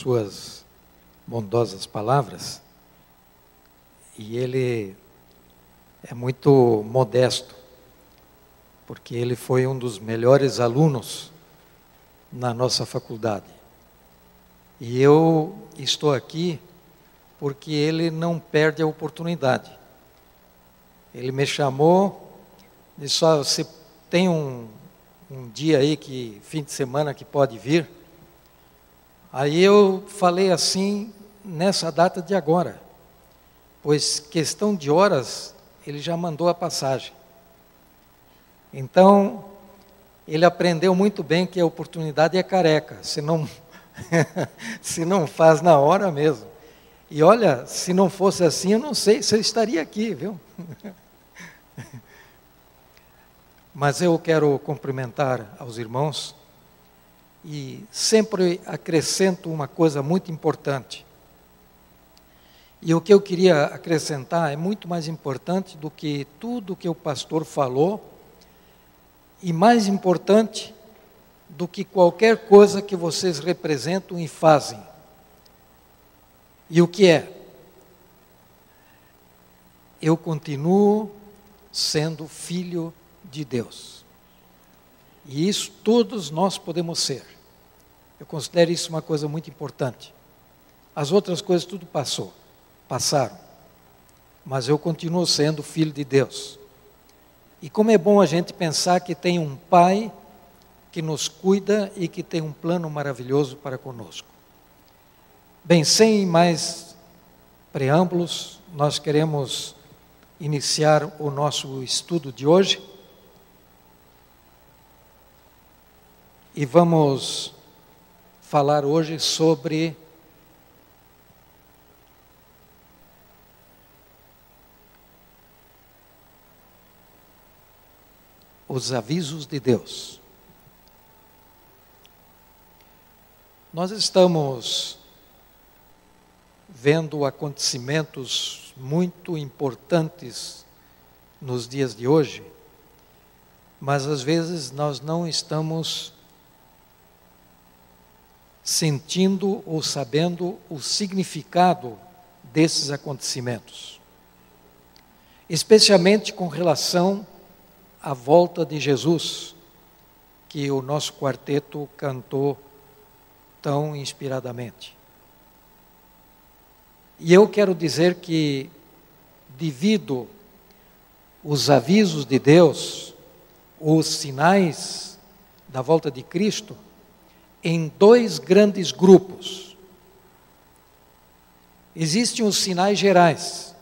suas bondosas palavras e ele é muito modesto, porque ele foi um dos melhores alunos na nossa faculdade. E eu estou aqui porque ele não perde a oportunidade. Ele me chamou, disse: ah, você tem um, um dia aí que fim de semana que pode vir? Aí eu falei assim, nessa data de agora, pois questão de horas ele já mandou a passagem. Então, ele aprendeu muito bem que a oportunidade é careca, se não, se não faz na hora mesmo. E olha, se não fosse assim, eu não sei se eu estaria aqui, viu? Mas eu quero cumprimentar aos irmãos e sempre acrescento uma coisa muito importante. E o que eu queria acrescentar é muito mais importante do que tudo que o pastor falou, e mais importante do que qualquer coisa que vocês representam e fazem. E o que é? Eu continuo sendo filho de Deus. E isso todos nós podemos ser. Eu considero isso uma coisa muito importante. As outras coisas tudo passou, passaram. Mas eu continuo sendo filho de Deus. E como é bom a gente pensar que tem um Pai que nos cuida e que tem um plano maravilhoso para conosco. Bem, sem mais preâmbulos, nós queremos iniciar o nosso estudo de hoje. E vamos falar hoje sobre os avisos de Deus. Nós estamos vendo acontecimentos muito importantes nos dias de hoje, mas às vezes nós não estamos sentindo ou sabendo o significado desses acontecimentos, especialmente com relação à volta de Jesus, que o nosso quarteto cantou tão inspiradamente. E eu quero dizer que, devido os avisos de Deus, os sinais da volta de Cristo, em dois grandes grupos. Existem os sinais gerais,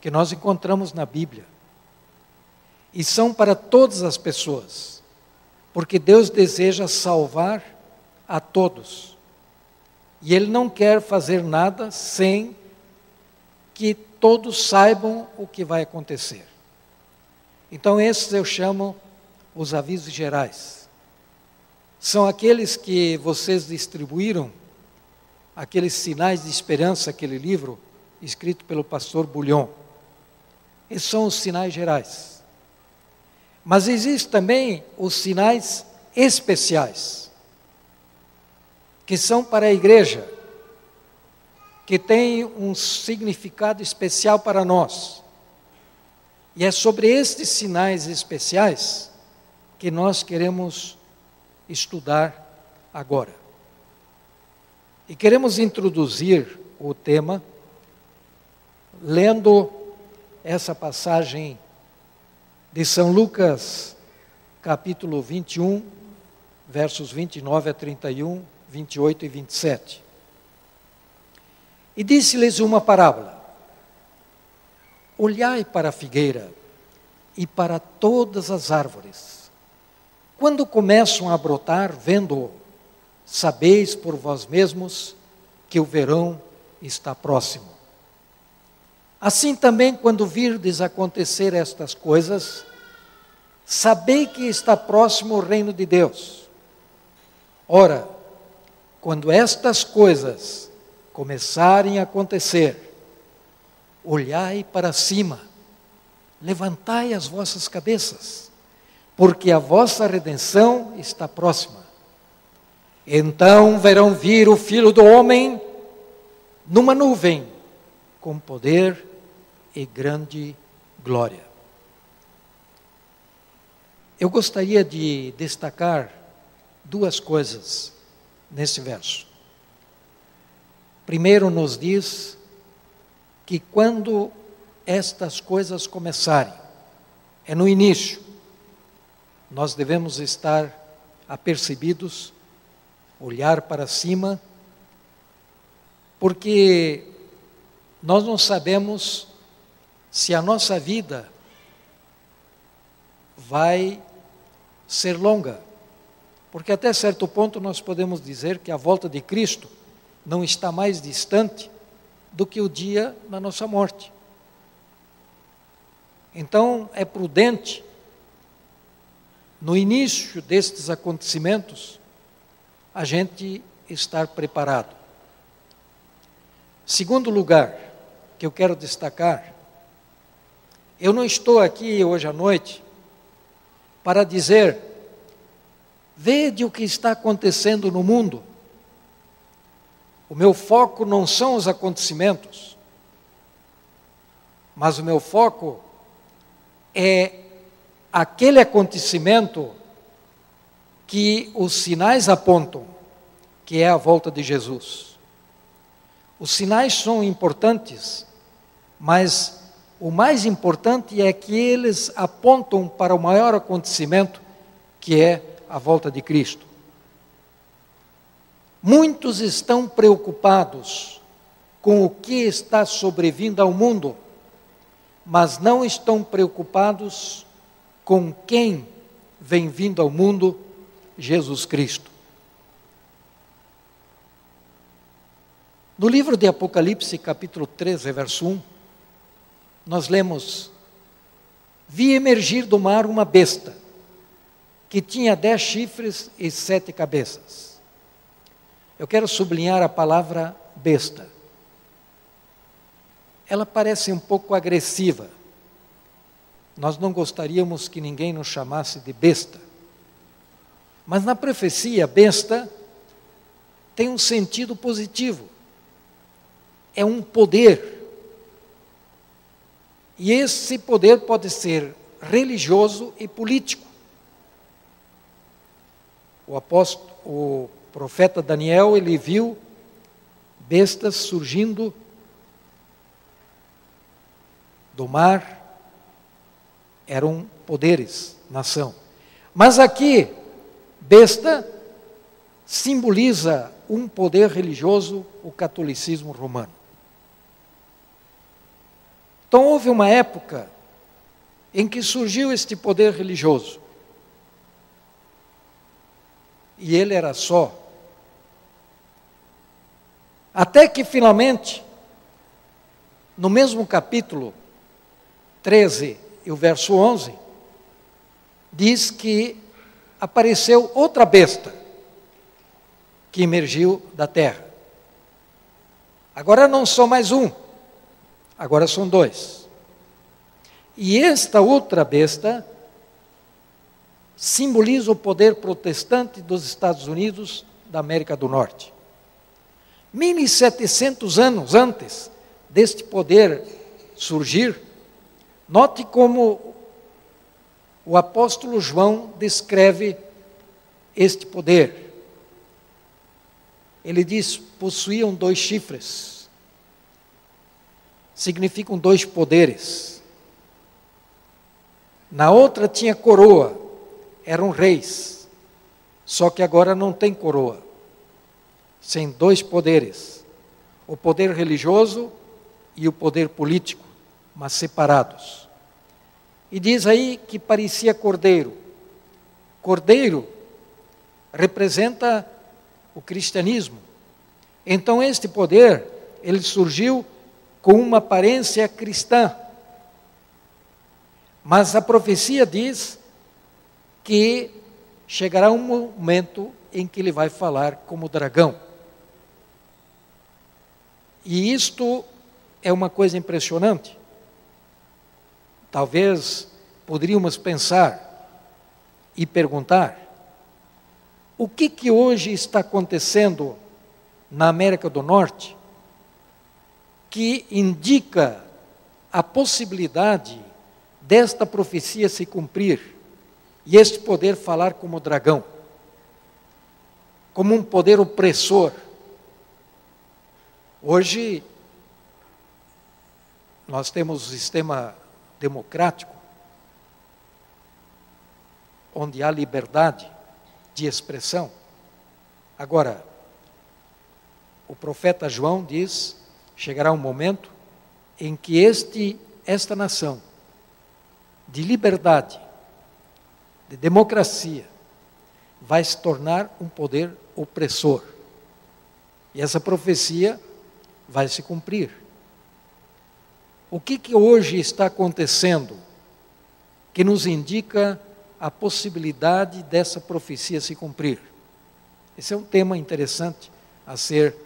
que nós encontramos na Bíblia, e são para todas as pessoas, porque Deus deseja salvar a todos, e Ele não quer fazer nada sem que todos saibam o que vai acontecer. Então, esses eu chamo os avisos gerais são aqueles que vocês distribuíram, aqueles sinais de esperança, aquele livro escrito pelo pastor Bulhon. Esses são os sinais gerais. Mas existem também os sinais especiais, que são para a igreja, que têm um significado especial para nós. E é sobre estes sinais especiais que nós queremos estudar agora. E queremos introduzir o tema lendo essa passagem de São Lucas, capítulo 21, versos 29 a 31, 28 e 27. E disse-lhes uma parábola: Olhai para a figueira e para todas as árvores quando começam a brotar, vendo, sabeis por vós mesmos que o verão está próximo. Assim também, quando virdes acontecer estas coisas, sabei que está próximo o reino de Deus. Ora, quando estas coisas começarem a acontecer, olhai para cima, levantai as vossas cabeças porque a vossa redenção está próxima. Então verão vir o Filho do Homem numa nuvem, com poder e grande glória. Eu gostaria de destacar duas coisas nesse verso. Primeiro, nos diz que quando estas coisas começarem, é no início, nós devemos estar apercebidos, olhar para cima, porque nós não sabemos se a nossa vida vai ser longa. Porque até certo ponto nós podemos dizer que a volta de Cristo não está mais distante do que o dia da nossa morte. Então é prudente, no início destes acontecimentos, a gente estar preparado. Segundo lugar, que eu quero destacar, eu não estou aqui hoje à noite para dizer, vede o que está acontecendo no mundo. O meu foco não são os acontecimentos, mas o meu foco é aquele acontecimento que os sinais apontam, que é a volta de Jesus. Os sinais são importantes, mas o mais importante é que eles apontam para o maior acontecimento, que é a volta de Cristo. Muitos estão preocupados com o que está sobrevindo ao mundo, mas não estão preocupados com quem vem vindo ao mundo, Jesus Cristo. No livro de Apocalipse, capítulo 13, verso 1, nós lemos: Vi emergir do mar uma besta, que tinha dez chifres e sete cabeças. Eu quero sublinhar a palavra besta. Ela parece um pouco agressiva. Nós não gostaríamos que ninguém nos chamasse de besta. Mas na profecia, besta tem um sentido positivo. É um poder e esse poder pode ser religioso e político. O apóstolo, o profeta Daniel, ele viu bestas surgindo do mar, eram poderes, nação. Mas aqui, besta simboliza um poder religioso, o catolicismo romano. Então houve uma época em que surgiu este poder religioso. E ele era só. Até que finalmente, no mesmo capítulo 13 e o verso 11, diz que apareceu outra besta que emergiu da terra. Agora não só mais um, Agora são dois. E esta outra besta simboliza o poder protestante dos Estados Unidos da América do Norte. 1700 anos antes deste poder surgir, note como o apóstolo João descreve este poder. Ele diz: possuíam dois chifres significam dois poderes. Na outra tinha coroa, eram reis. Só que agora não tem coroa. Sem dois poderes: o poder religioso e o poder político, mas separados. E diz aí que parecia cordeiro. Cordeiro representa o cristianismo. Então este poder, ele surgiu com uma aparência cristã. Mas a profecia diz que chegará um momento em que ele vai falar como dragão. E isto é uma coisa impressionante. Talvez poderíamos pensar e perguntar: O que, que hoje está acontecendo na América do Norte que indica a possibilidade desta profecia se cumprir e este poder falar como dragão, como um poder opressor. Hoje, nós temos o sistema democrático, onde há liberdade de expressão. Agora, o profeta João diz: chegará um momento em que este, esta nação, de liberdade, de democracia, vai se tornar um poder opressor. E essa profecia vai se cumprir. O que, que hoje está acontecendo que nos indica a possibilidade dessa profecia se cumprir? Esse é um tema interessante a ser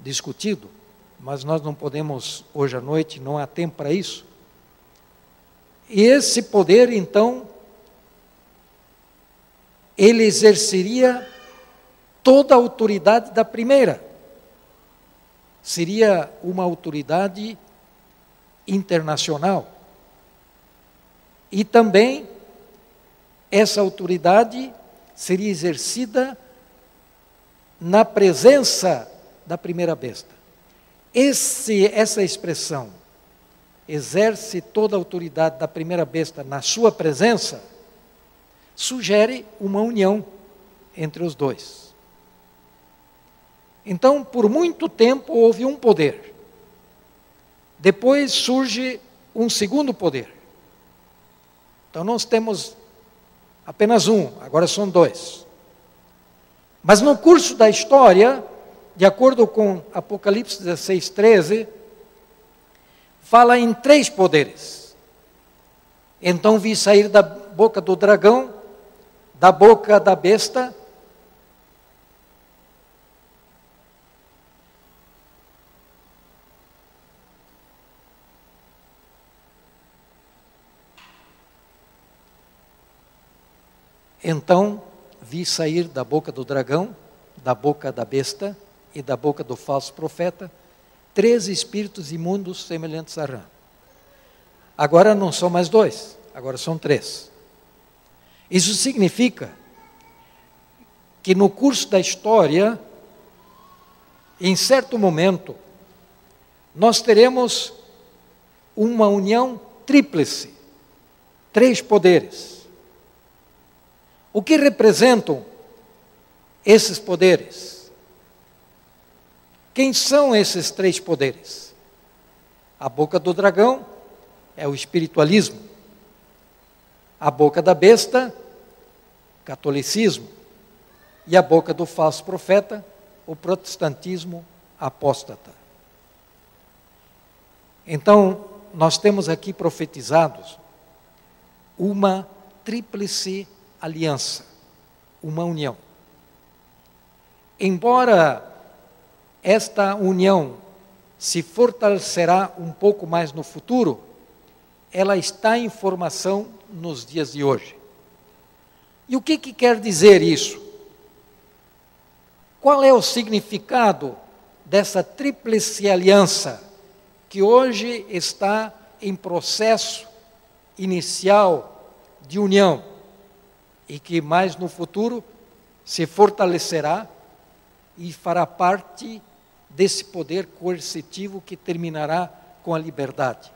discutido, mas nós não podemos hoje à noite, não há tempo para isso. E esse poder, então, ele exerceria toda a autoridade da primeira. Seria uma autoridade internacional. E também essa autoridade seria exercida na presença da primeira besta. Esse, essa expressão, exerce toda a autoridade da primeira besta na sua presença, sugere uma união entre os dois. Então, por muito tempo houve um poder. Depois surge um segundo poder. Então, nós temos apenas um, agora são dois. Mas no curso da história, de acordo com Apocalipse 16, 13, fala em três poderes. Então vi sair da boca do dragão, da boca da besta, Então vi sair da boca do dragão, da boca da besta, e da boca do falso profeta três espíritos imundos semelhantes a rã. Agora não são mais dois, agora são três. Isso significa que no curso da história, em certo momento, nós teremos uma união tríplice, três poderes. O que representam esses poderes? Quem são esses três poderes? A boca do dragão é o espiritualismo. A boca da besta, catolicismo. E a boca do falso profeta, o protestantismo apóstata. Então, nós temos aqui profetizados uma tríplice aliança, uma união. Embora esta união se fortalecerá um pouco mais no futuro, ela está em formação nos dias de hoje. E o que, que quer dizer isso? Qual é o significado dessa tríplice aliança que hoje está em processo inicial de união e que mais no futuro se fortalecerá e fará parte desse poder coercitivo que terminará com a liberdade.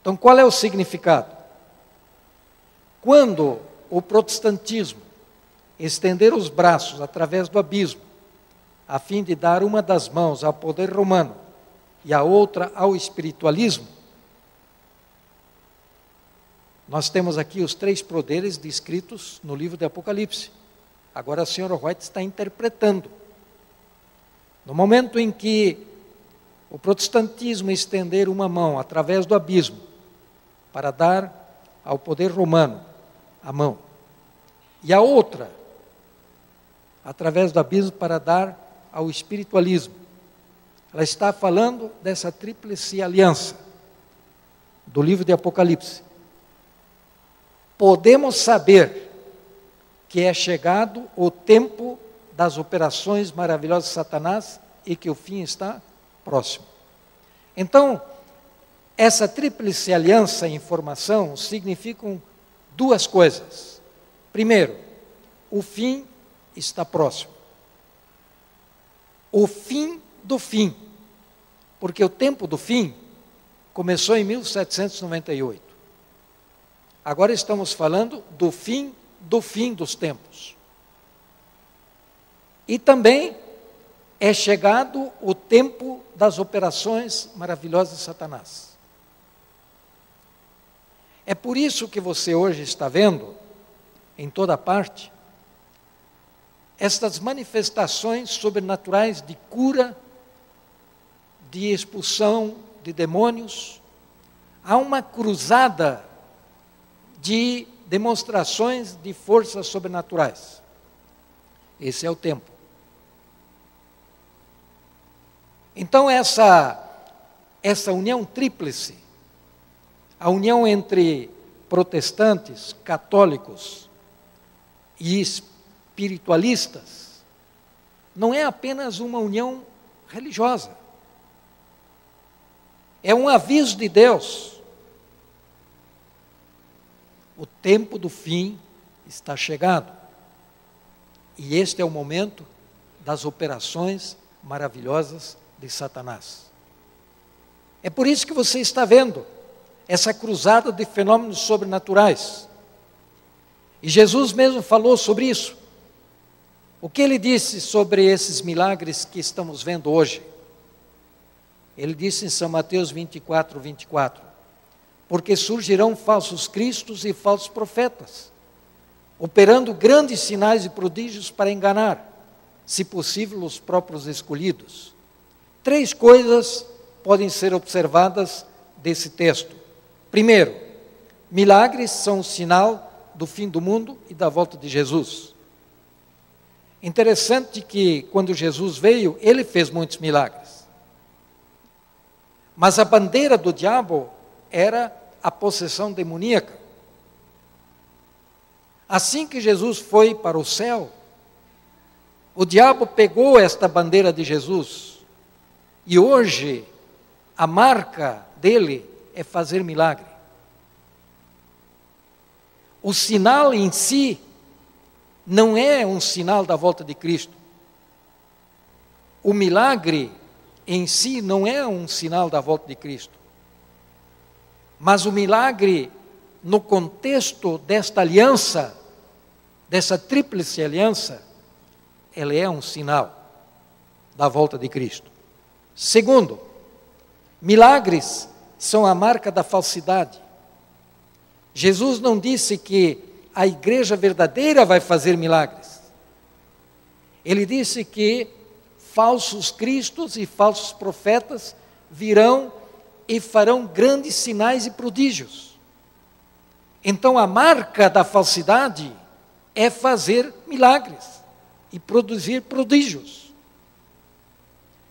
Então, qual é o significado? Quando o protestantismo estender os braços através do abismo, a fim de dar uma das mãos ao poder romano e a outra ao espiritualismo, nós temos aqui os três poderes descritos no livro de Apocalipse. Agora a senhora White está interpretando no momento em que o protestantismo estender uma mão através do abismo para dar ao poder romano a mão, e a outra através do abismo para dar ao espiritualismo. Ela está falando dessa tríplice aliança do livro de Apocalipse. Podemos saber que é chegado o tempo das operações maravilhosas de Satanás e que o fim está próximo. Então, essa tríplice aliança em formação significam duas coisas. Primeiro, o fim está próximo. O fim do fim. Porque o tempo do fim começou em 1798. Agora estamos falando do fim do fim dos tempos. E também é chegado o tempo das operações maravilhosas de Satanás. É por isso que você hoje está vendo, em toda parte, estas manifestações sobrenaturais de cura, de expulsão de demônios. Há uma cruzada de demonstrações de forças sobrenaturais. Esse é o tempo. Então, essa, essa união tríplice, a união entre protestantes, católicos e espiritualistas, não é apenas uma união religiosa. É um aviso de Deus. O tempo do fim está chegado. E este é o momento das operações maravilhosas de Satanás. É por isso que você está vendo essa cruzada de fenômenos sobrenaturais. E Jesus mesmo falou sobre isso. O que ele disse sobre esses milagres que estamos vendo hoje? Ele disse em São Mateus 24, 24: Porque surgirão falsos cristos e falsos profetas, operando grandes sinais e prodígios para enganar, se possível, os próprios escolhidos. Três coisas podem ser observadas desse texto. Primeiro, milagres são um sinal do fim do mundo e da volta de Jesus. Interessante que quando Jesus veio, ele fez muitos milagres. Mas a bandeira do diabo era a possessão demoníaca. Assim que Jesus foi para o céu, o diabo pegou esta bandeira de Jesus e hoje a marca dele é fazer milagre. O sinal em si não é um sinal da volta de Cristo. O milagre em si não é um sinal da volta de Cristo. Mas o milagre, no contexto desta aliança, dessa tríplice aliança, ela é um sinal da volta de Cristo. Segundo, milagres são a marca da falsidade. Jesus não disse que a igreja verdadeira vai fazer milagres. Ele disse que falsos cristos e falsos profetas virão e farão grandes sinais e prodígios. Então a marca da falsidade é fazer milagres e produzir prodígios.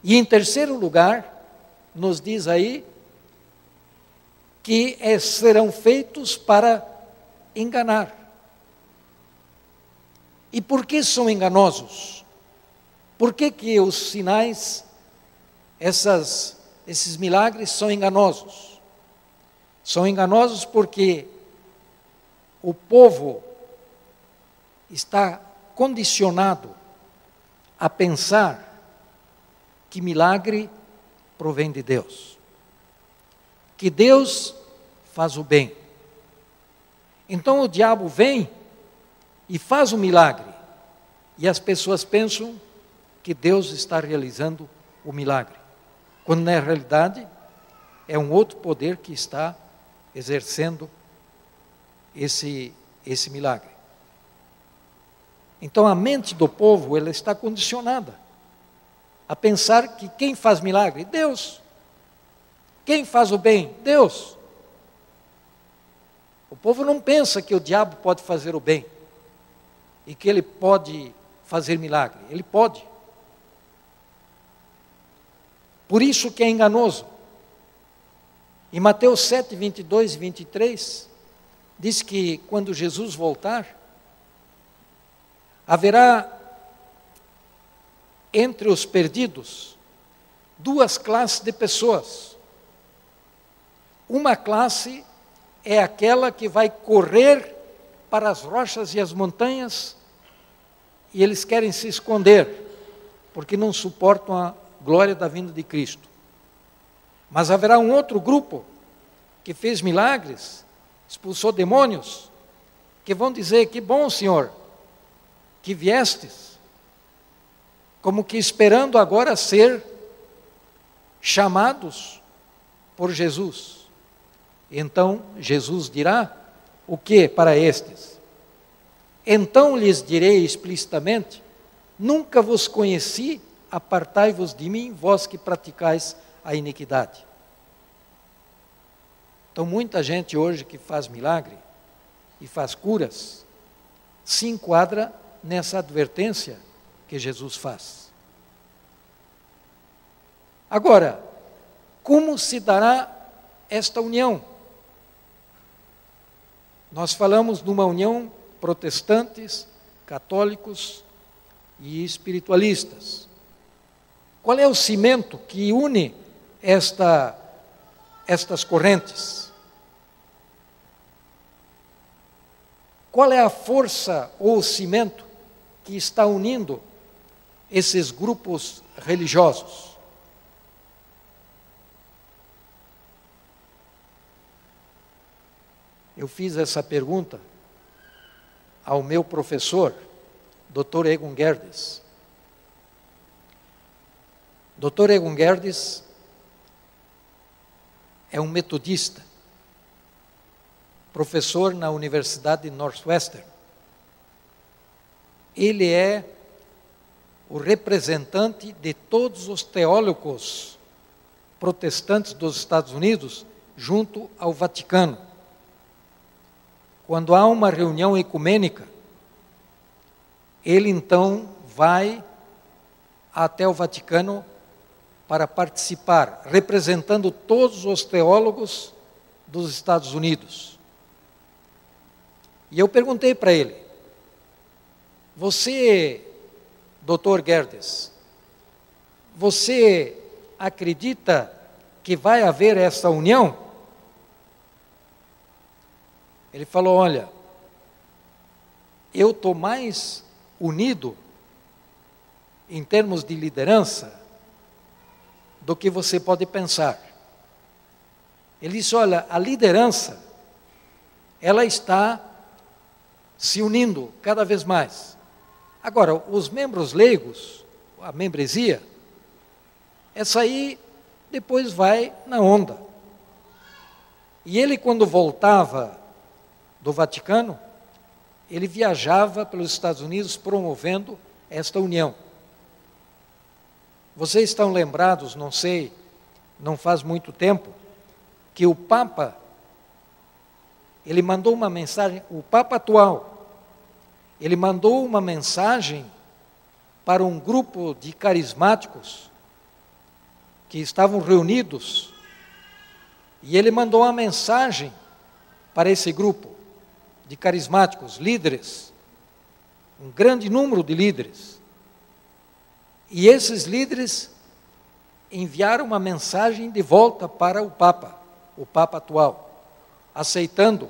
E em terceiro lugar, nos diz aí que é, serão feitos para enganar. E por que são enganosos? Por que, que os sinais, essas, esses milagres são enganosos? São enganosos porque o povo está condicionado a pensar que milagre provém de Deus que Deus faz o bem. Então o diabo vem e faz o milagre, e as pessoas pensam que Deus está realizando o milagre, quando na realidade é um outro poder que está exercendo esse, esse milagre. Então a mente do povo ela está condicionada a pensar que quem faz milagre? Deus. Quem faz o bem? Deus. O povo não pensa que o diabo pode fazer o bem e que ele pode fazer milagre. Ele pode. Por isso que é enganoso. Em Mateus 7, 22 e 23, diz que quando Jesus voltar, haverá entre os perdidos duas classes de pessoas. Uma classe é aquela que vai correr para as rochas e as montanhas e eles querem se esconder, porque não suportam a glória da vinda de Cristo. Mas haverá um outro grupo que fez milagres, expulsou demônios, que vão dizer: Que bom, Senhor, que viestes, como que esperando agora ser chamados por Jesus. Então Jesus dirá: O que para estes? Então lhes direi explicitamente: Nunca vos conheci, apartai-vos de mim, vós que praticais a iniquidade. Então, muita gente hoje que faz milagre e faz curas, se enquadra nessa advertência que Jesus faz. Agora, como se dará esta união? Nós falamos de uma união protestantes, católicos e espiritualistas. Qual é o cimento que une esta, estas correntes? Qual é a força ou cimento que está unindo esses grupos religiosos? Eu fiz essa pergunta ao meu professor, Dr. Egon Gerdes. Dr. Egon Gerdes é um metodista professor na Universidade de Northwestern. Ele é o representante de todos os teólogos protestantes dos Estados Unidos junto ao Vaticano. Quando há uma reunião ecumênica, ele então vai até o Vaticano para participar, representando todos os teólogos dos Estados Unidos. E eu perguntei para ele: Você, doutor Gerdes, você acredita que vai haver essa união? Ele falou: Olha, eu estou mais unido em termos de liderança do que você pode pensar. Ele disse: Olha, a liderança, ela está se unindo cada vez mais. Agora, os membros leigos, a membresia, essa aí depois vai na onda. E ele, quando voltava do Vaticano, ele viajava pelos Estados Unidos promovendo esta união. Vocês estão lembrados, não sei, não faz muito tempo, que o Papa, ele mandou uma mensagem, o Papa atual, ele mandou uma mensagem para um grupo de carismáticos que estavam reunidos, e ele mandou uma mensagem para esse grupo de carismáticos, líderes, um grande número de líderes. E esses líderes enviaram uma mensagem de volta para o Papa, o Papa atual, aceitando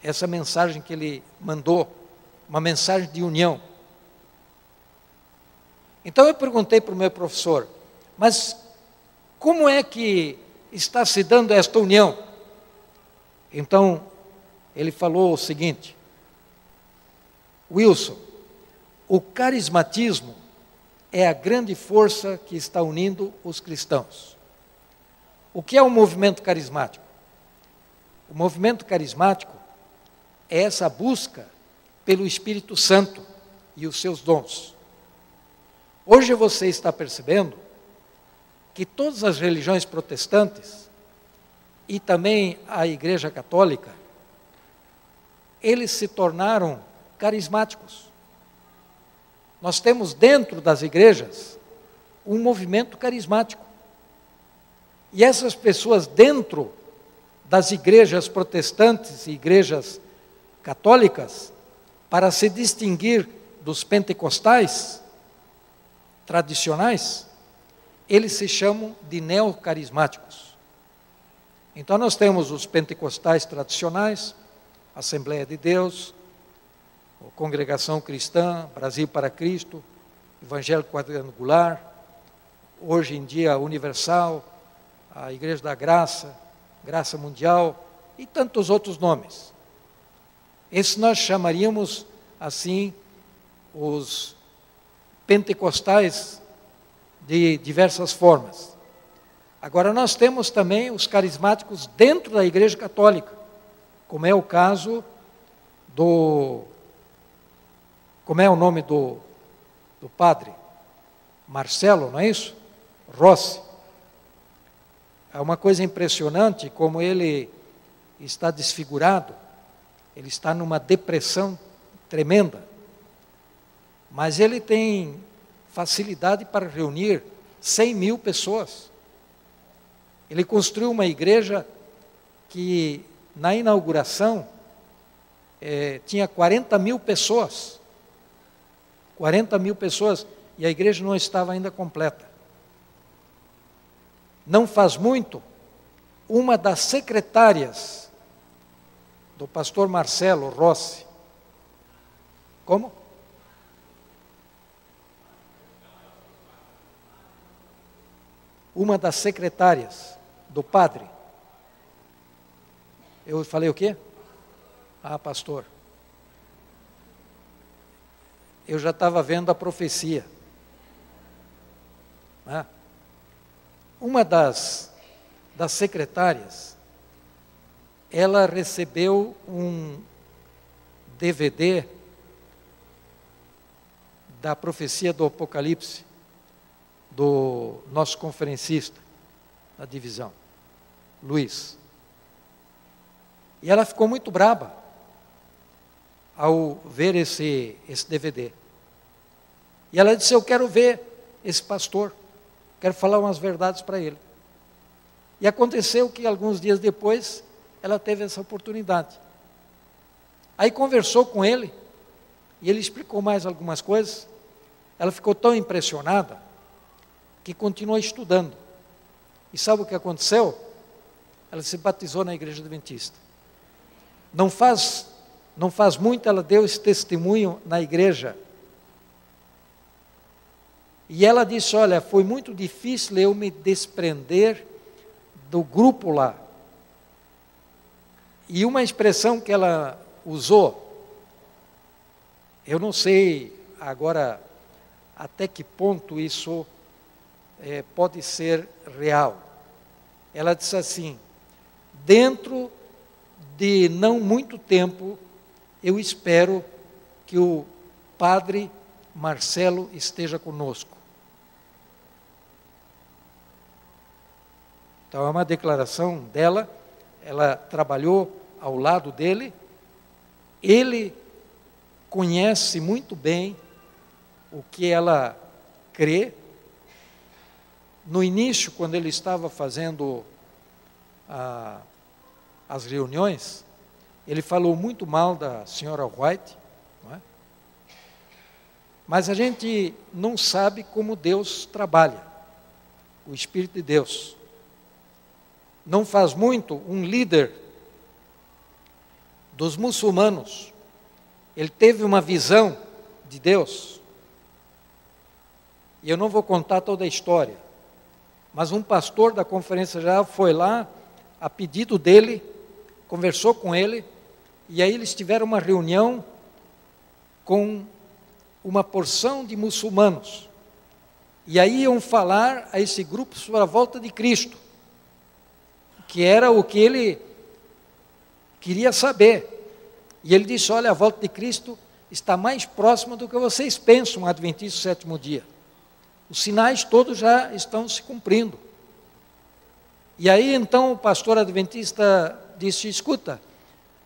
essa mensagem que ele mandou uma mensagem de união. Então eu perguntei para o meu professor, mas como é que está se dando esta união? Então ele falou o seguinte: Wilson, o carismatismo é a grande força que está unindo os cristãos. O que é o movimento carismático? O movimento carismático é essa busca pelo Espírito Santo e os seus dons. Hoje você está percebendo que todas as religiões protestantes e também a Igreja Católica, eles se tornaram carismáticos. Nós temos dentro das igrejas um movimento carismático. E essas pessoas dentro das igrejas protestantes e igrejas católicas, para se distinguir dos pentecostais tradicionais, eles se chamam de neocarismáticos. Então nós temos os pentecostais tradicionais, Assembleia de Deus, Congregação Cristã, Brasil para Cristo, Evangelho Quadrangular, hoje em dia Universal, a Igreja da Graça, Graça Mundial e tantos outros nomes. Esses nós chamaríamos assim os pentecostais de diversas formas. Agora, nós temos também os carismáticos dentro da Igreja Católica, como é o caso do. Como é o nome do, do padre? Marcelo, não é isso? Rossi. É uma coisa impressionante como ele está desfigurado, ele está numa depressão tremenda, mas ele tem facilidade para reunir 100 mil pessoas. Ele construiu uma igreja que, na inauguração, é, tinha 40 mil pessoas. 40 mil pessoas, e a igreja não estava ainda completa. Não faz muito, uma das secretárias do pastor Marcelo Rossi, como? uma das secretárias do padre. Eu falei o quê? Ah, pastor. Eu já estava vendo a profecia. Né? Uma das, das secretárias, ela recebeu um DVD da profecia do Apocalipse do nosso conferencista da divisão, Luiz. E ela ficou muito braba ao ver esse, esse DVD. E ela disse: Eu quero ver esse pastor, quero falar umas verdades para ele. E aconteceu que alguns dias depois ela teve essa oportunidade. Aí conversou com ele, e ele explicou mais algumas coisas. Ela ficou tão impressionada que continuou estudando. E sabe o que aconteceu? Ela se batizou na igreja adventista. Não faz, não faz muito ela deu esse testemunho na igreja. E ela disse: Olha, foi muito difícil eu me desprender do grupo lá. E uma expressão que ela usou, eu não sei agora até que ponto isso é, pode ser real. Ela disse assim: dentro de não muito tempo, eu espero que o padre Marcelo esteja conosco. Então é uma declaração dela, ela trabalhou ao lado dele, ele conhece muito bem o que ela crê, no início, quando ele estava fazendo ah, as reuniões, ele falou muito mal da senhora White? Mas a gente não sabe como Deus trabalha, o Espírito de Deus. Não faz muito, um líder dos muçulmanos, ele teve uma visão de Deus, e eu não vou contar toda a história, mas um pastor da conferência geral foi lá, a pedido dele, conversou com ele, e aí eles tiveram uma reunião com uma porção de muçulmanos. E aí iam falar a esse grupo sobre a volta de Cristo, que era o que ele queria saber. E ele disse: Olha, a volta de Cristo está mais próxima do que vocês pensam, Adventista sétimo dia. Os sinais todos já estão se cumprindo. E aí então o pastor adventista disse: escuta,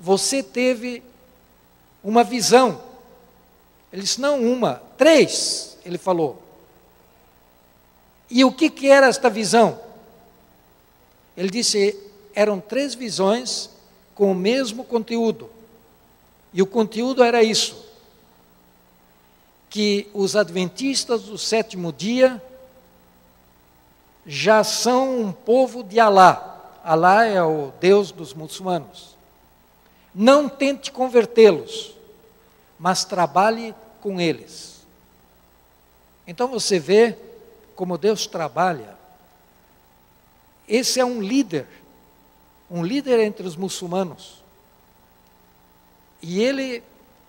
você teve uma visão. Ele disse: não uma, três, ele falou. E o que, que era esta visão? Ele disse: eram três visões com o mesmo conteúdo. E o conteúdo era isso: que os adventistas do sétimo dia já são um povo de Alá. Alá é o Deus dos muçulmanos. Não tente convertê-los, mas trabalhe com eles. Então você vê como Deus trabalha. Esse é um líder, um líder entre os muçulmanos. E ele,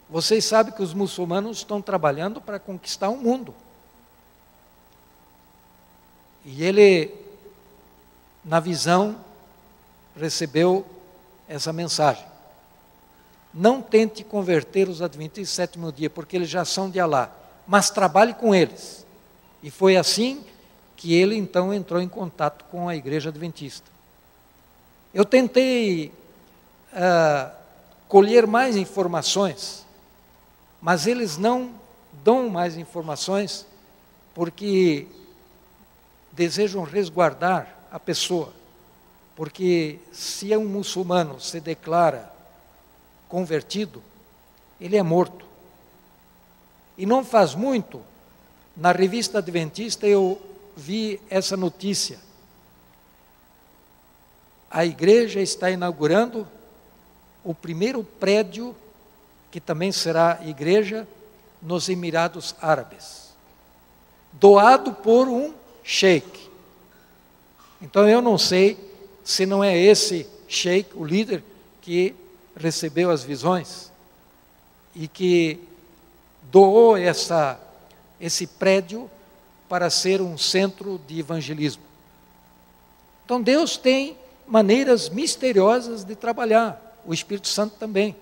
vocês sabem que os muçulmanos estão trabalhando para conquistar o mundo. E ele, na visão, recebeu essa mensagem. Não tente converter os adventistas do sétimo dia, porque eles já são de Alá, mas trabalhe com eles. E foi assim que ele então entrou em contato com a igreja adventista. Eu tentei uh, colher mais informações, mas eles não dão mais informações porque desejam resguardar a pessoa. Porque se é um muçulmano se declara convertido, ele é morto. E não faz muito, na revista Adventista eu vi essa notícia. A igreja está inaugurando o primeiro prédio que também será igreja nos Emirados Árabes, doado por um sheik. Então eu não sei se não é esse sheik, o líder, que recebeu as visões e que doou essa, esse prédio para ser um centro de evangelismo. Então Deus tem maneiras misteriosas de trabalhar o Espírito Santo também.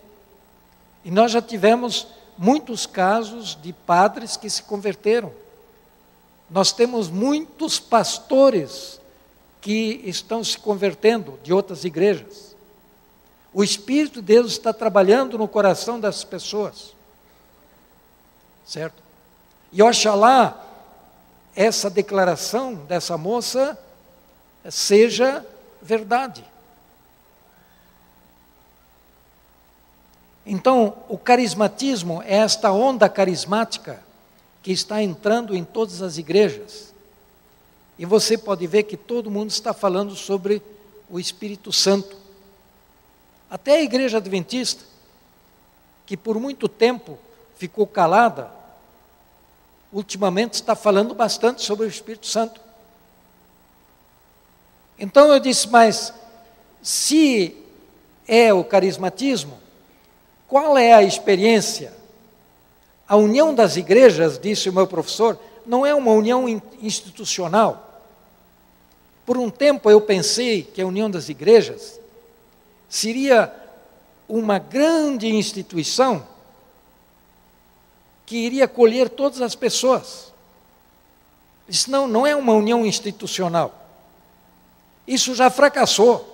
E nós já tivemos muitos casos de padres que se converteram. Nós temos muitos pastores que estão se convertendo de outras igrejas. O Espírito de Deus está trabalhando no coração das pessoas. Certo? E oxalá essa declaração dessa moça seja verdade. Então, o carismatismo é esta onda carismática que está entrando em todas as igrejas. E você pode ver que todo mundo está falando sobre o Espírito Santo. Até a igreja adventista, que por muito tempo ficou calada, ultimamente está falando bastante sobre o Espírito Santo. Então eu disse, mas se é o carismatismo, qual é a experiência? A união das igrejas, disse o meu professor, não é uma união institucional. Por um tempo eu pensei que a união das igrejas seria uma grande instituição que iria acolher todas as pessoas. Isso não, não é uma união institucional. Isso já fracassou.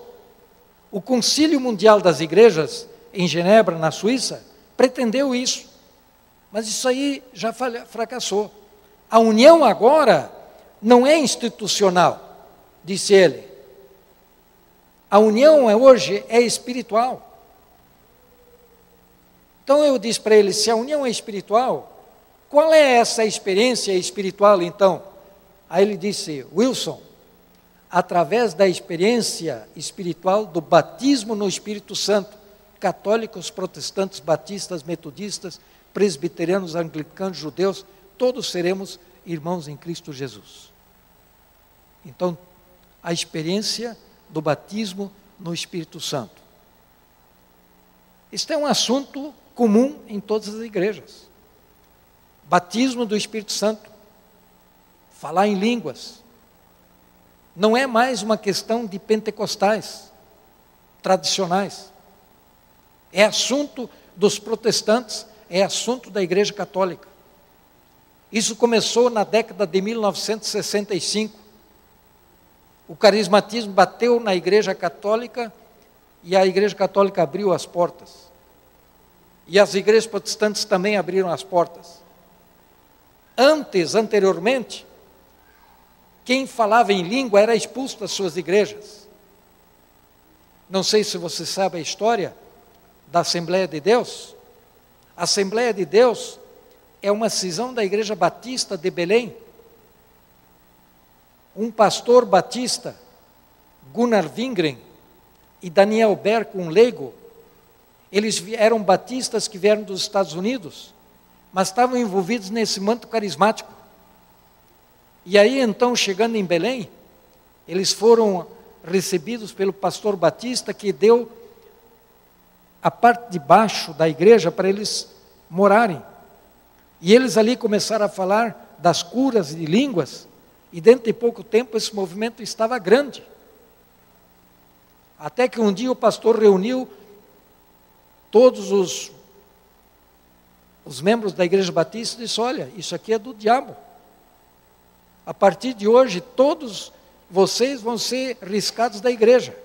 O Concílio Mundial das Igrejas em Genebra, na Suíça, pretendeu isso. Mas isso aí já fracassou. A união agora não é institucional, disse ele. A união é hoje é espiritual. Então eu disse para ele: se a união é espiritual, qual é essa experiência espiritual então? Aí ele disse: Wilson, através da experiência espiritual do batismo no Espírito Santo católicos, protestantes, batistas, metodistas, presbiterianos, anglicanos, judeus, todos seremos irmãos em Cristo Jesus. Então, a experiência do batismo no Espírito Santo. Este é um assunto comum em todas as igrejas. Batismo do Espírito Santo. Falar em línguas. Não é mais uma questão de pentecostais tradicionais. É assunto dos protestantes, é assunto da Igreja Católica. Isso começou na década de 1965. O carismatismo bateu na Igreja Católica e a Igreja Católica abriu as portas. E as igrejas protestantes também abriram as portas. Antes, anteriormente, quem falava em língua era expulso das suas igrejas. Não sei se você sabe a história, da Assembleia de Deus, a Assembleia de Deus é uma cisão da Igreja Batista de Belém. Um pastor batista, Gunnar Wingren, e Daniel Berg, um leigo, eles eram batistas que vieram dos Estados Unidos, mas estavam envolvidos nesse manto carismático. E aí, então, chegando em Belém, eles foram recebidos pelo pastor Batista, que deu a parte de baixo da igreja para eles morarem. E eles ali começaram a falar das curas de línguas, e dentro de pouco tempo esse movimento estava grande. Até que um dia o pastor reuniu todos os, os membros da igreja batista e disse: Olha, isso aqui é do diabo. A partir de hoje, todos vocês vão ser riscados da igreja.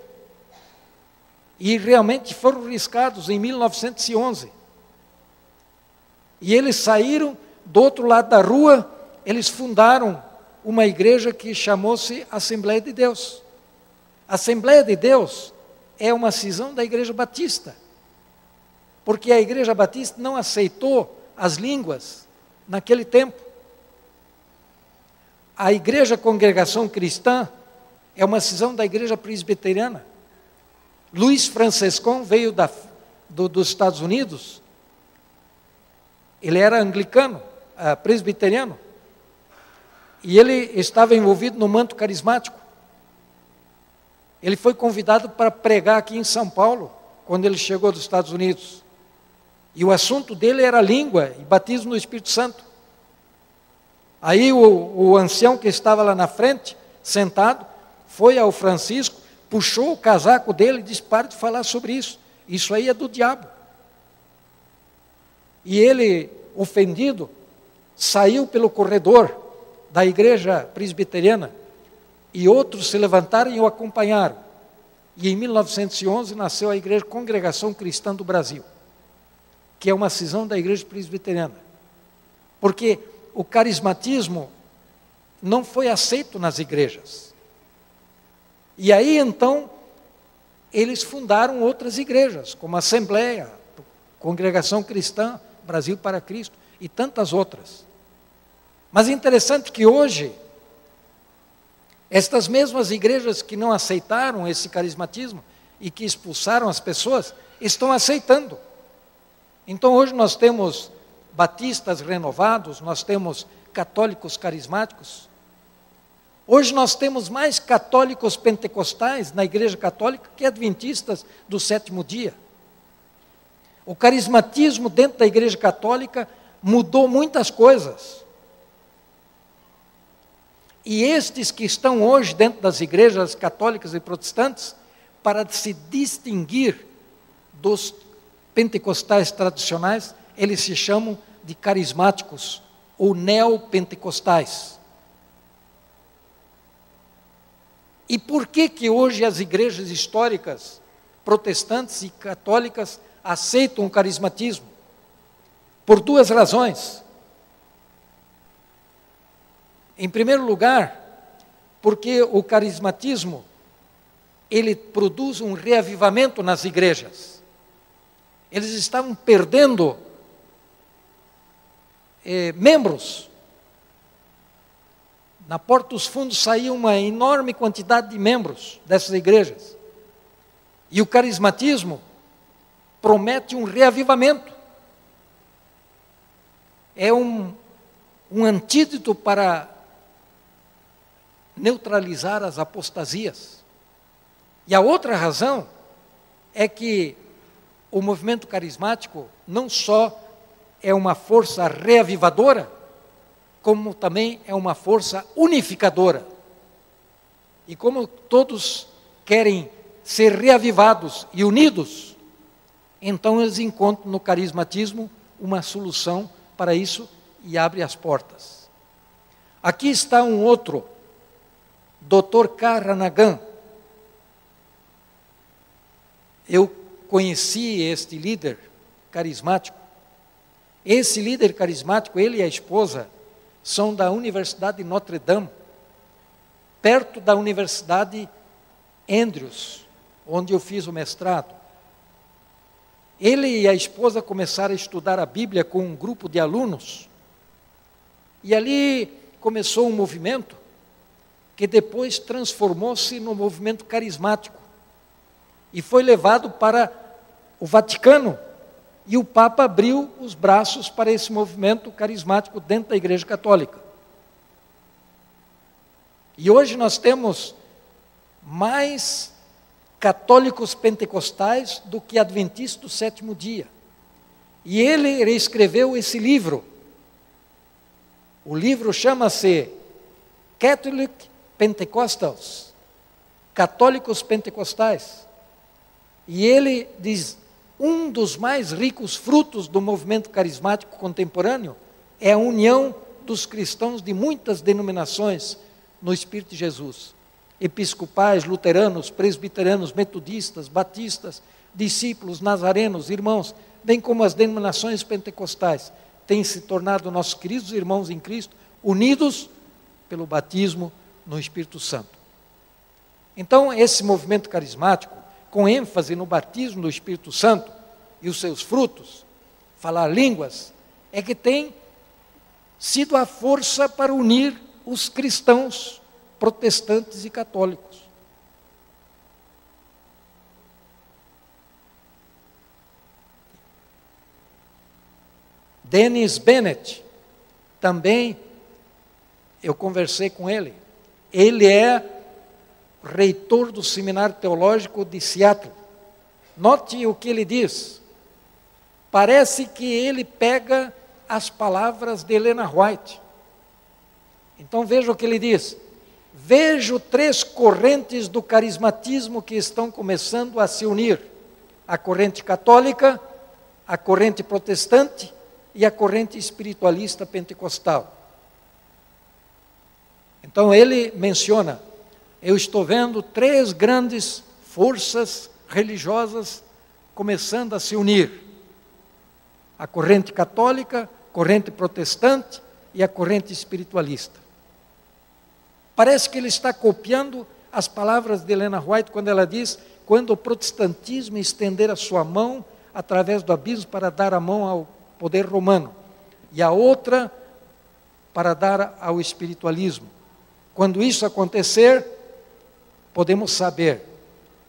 E realmente foram riscados em 1911. E eles saíram do outro lado da rua, eles fundaram uma igreja que chamou-se Assembleia de Deus. Assembleia de Deus é uma cisão da Igreja Batista. Porque a Igreja Batista não aceitou as línguas naquele tempo. A Igreja Congregação Cristã é uma cisão da Igreja Presbiteriana. Luiz Francescon veio da, do, dos Estados Unidos ele era anglicano, uh, presbiteriano, e ele estava envolvido no manto carismático. Ele foi convidado para pregar aqui em São Paulo, quando ele chegou dos Estados Unidos. E o assunto dele era língua e batismo no Espírito Santo. Aí o, o ancião que estava lá na frente, sentado, foi ao Francisco, puxou o casaco dele e disse: Pare de falar sobre isso. Isso aí é do diabo. E ele, ofendido, saiu pelo corredor da igreja presbiteriana e outros se levantaram e o acompanharam. E em 1911 nasceu a Igreja Congregação Cristã do Brasil, que é uma cisão da Igreja Presbiteriana. Porque o carismatismo não foi aceito nas igrejas. E aí então eles fundaram outras igrejas, como a Assembleia, Congregação Cristã Brasil para Cristo e tantas outras. Mas é interessante que hoje, estas mesmas igrejas que não aceitaram esse carismatismo e que expulsaram as pessoas, estão aceitando. Então hoje nós temos batistas renovados, nós temos católicos carismáticos. Hoje nós temos mais católicos pentecostais na igreja católica que adventistas do sétimo dia. O carismatismo dentro da Igreja Católica mudou muitas coisas. E estes que estão hoje dentro das igrejas católicas e protestantes, para se distinguir dos pentecostais tradicionais, eles se chamam de carismáticos ou neopentecostais. E por que que hoje as igrejas históricas protestantes e católicas aceitam o carismatismo por duas razões. Em primeiro lugar, porque o carismatismo ele produz um reavivamento nas igrejas. Eles estavam perdendo eh, membros. Na porta dos fundos saía uma enorme quantidade de membros dessas igrejas. E o carismatismo promete um reavivamento. É um, um antídoto para neutralizar as apostasias. E a outra razão é que o movimento carismático não só é uma força reavivadora, como também é uma força unificadora. E como todos querem ser reavivados e unidos, então eles encontram no carismatismo uma solução para isso e abre as portas. Aqui está um outro, Dr. Karanagan. Eu conheci este líder carismático. Esse líder carismático, ele e a esposa, são da Universidade de Notre Dame, perto da Universidade Andrews, onde eu fiz o mestrado. Ele e a esposa começaram a estudar a Bíblia com um grupo de alunos E ali começou um movimento que depois transformou-se no movimento carismático e foi levado para o Vaticano. E o Papa abriu os braços para esse movimento carismático dentro da Igreja Católica. E hoje nós temos mais católicos pentecostais do que adventistas do sétimo dia. E ele escreveu esse livro. O livro chama-se Catholic Pentecostals, Católicos Pentecostais. E ele diz: um dos mais ricos frutos do movimento carismático contemporâneo é a união dos cristãos de muitas denominações no Espírito de Jesus. Episcopais, luteranos, presbiterianos, metodistas, batistas, discípulos, nazarenos, irmãos, bem como as denominações pentecostais, têm se tornado nossos queridos irmãos em Cristo, unidos pelo batismo no Espírito Santo. Então, esse movimento carismático, com ênfase no batismo do Espírito Santo e os seus frutos, falar línguas, é que tem sido a força para unir os cristãos protestantes e católicos. Dennis Bennett, também eu conversei com ele. Ele é reitor do Seminário Teológico de Seattle. Note o que ele diz. Parece que ele pega as palavras de Helena White. Então veja o que ele diz. Vejo três correntes do carismatismo que estão começando a se unir: a corrente católica, a corrente protestante e a corrente espiritualista pentecostal. Então ele menciona: eu estou vendo três grandes forças religiosas começando a se unir: a corrente católica, a corrente protestante e a corrente espiritualista. Parece que ele está copiando as palavras de Helena White quando ela diz: quando o protestantismo estender a sua mão através do abismo para dar a mão ao poder romano, e a outra para dar ao espiritualismo. Quando isso acontecer, podemos saber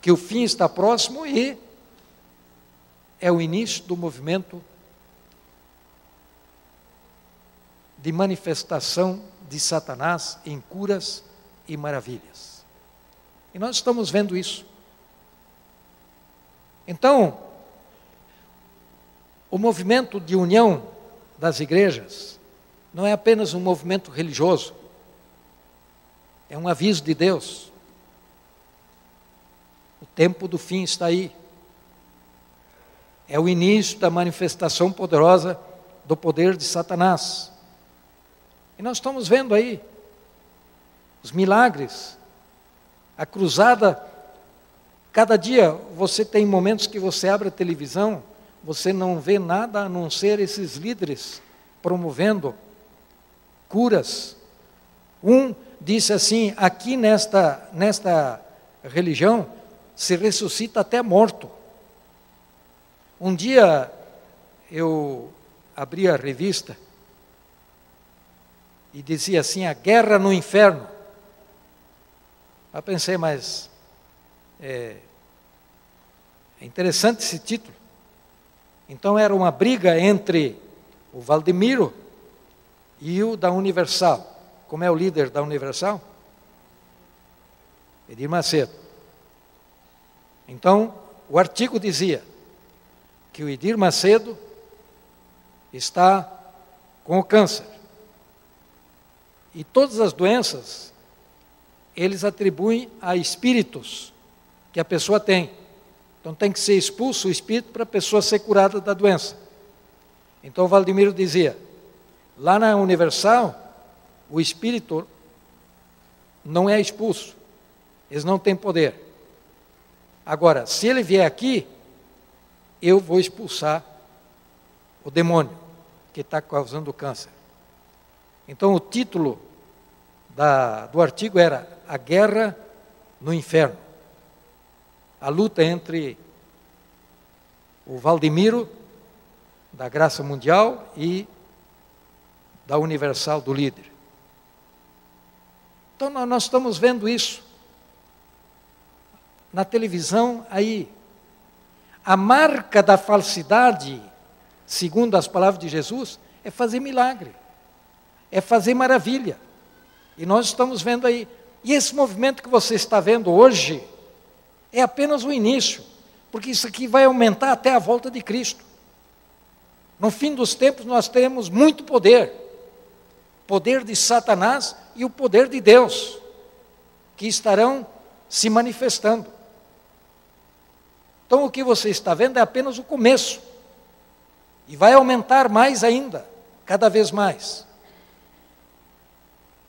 que o fim está próximo e é o início do movimento de manifestação de Satanás em curas e maravilhas. E nós estamos vendo isso. Então, o movimento de união das igrejas não é apenas um movimento religioso, é um aviso de Deus. O tempo do fim está aí. É o início da manifestação poderosa do poder de Satanás. E nós estamos vendo aí os milagres, a cruzada. Cada dia você tem momentos que você abre a televisão, você não vê nada a não ser esses líderes promovendo curas. Um disse assim: aqui nesta, nesta religião se ressuscita até morto. Um dia eu abri a revista e dizia assim: a guerra no inferno. Eu pensei, mas é, é interessante esse título. Então era uma briga entre o Valdemiro e o da Universal. Como é o líder da Universal? Edir Macedo. Então, o artigo dizia que o Edir Macedo está com o câncer. E todas as doenças, eles atribuem a espíritos que a pessoa tem. Então tem que ser expulso o espírito para a pessoa ser curada da doença. Então Valdemiro dizia: lá na Universal, o espírito não é expulso, eles não têm poder. Agora, se ele vier aqui, eu vou expulsar o demônio que está causando o câncer. Então o título da, do artigo era A Guerra no Inferno. A luta entre o Valdemiro, da Graça Mundial, e da Universal do Líder. Então nós estamos vendo isso na televisão aí. A marca da falsidade, segundo as palavras de Jesus, é fazer milagre, é fazer maravilha. E nós estamos vendo aí. E esse movimento que você está vendo hoje é apenas o início, porque isso aqui vai aumentar até a volta de Cristo. No fim dos tempos nós teremos muito poder poder de Satanás e o poder de Deus, que estarão se manifestando. Então o que você está vendo é apenas o começo, e vai aumentar mais ainda, cada vez mais.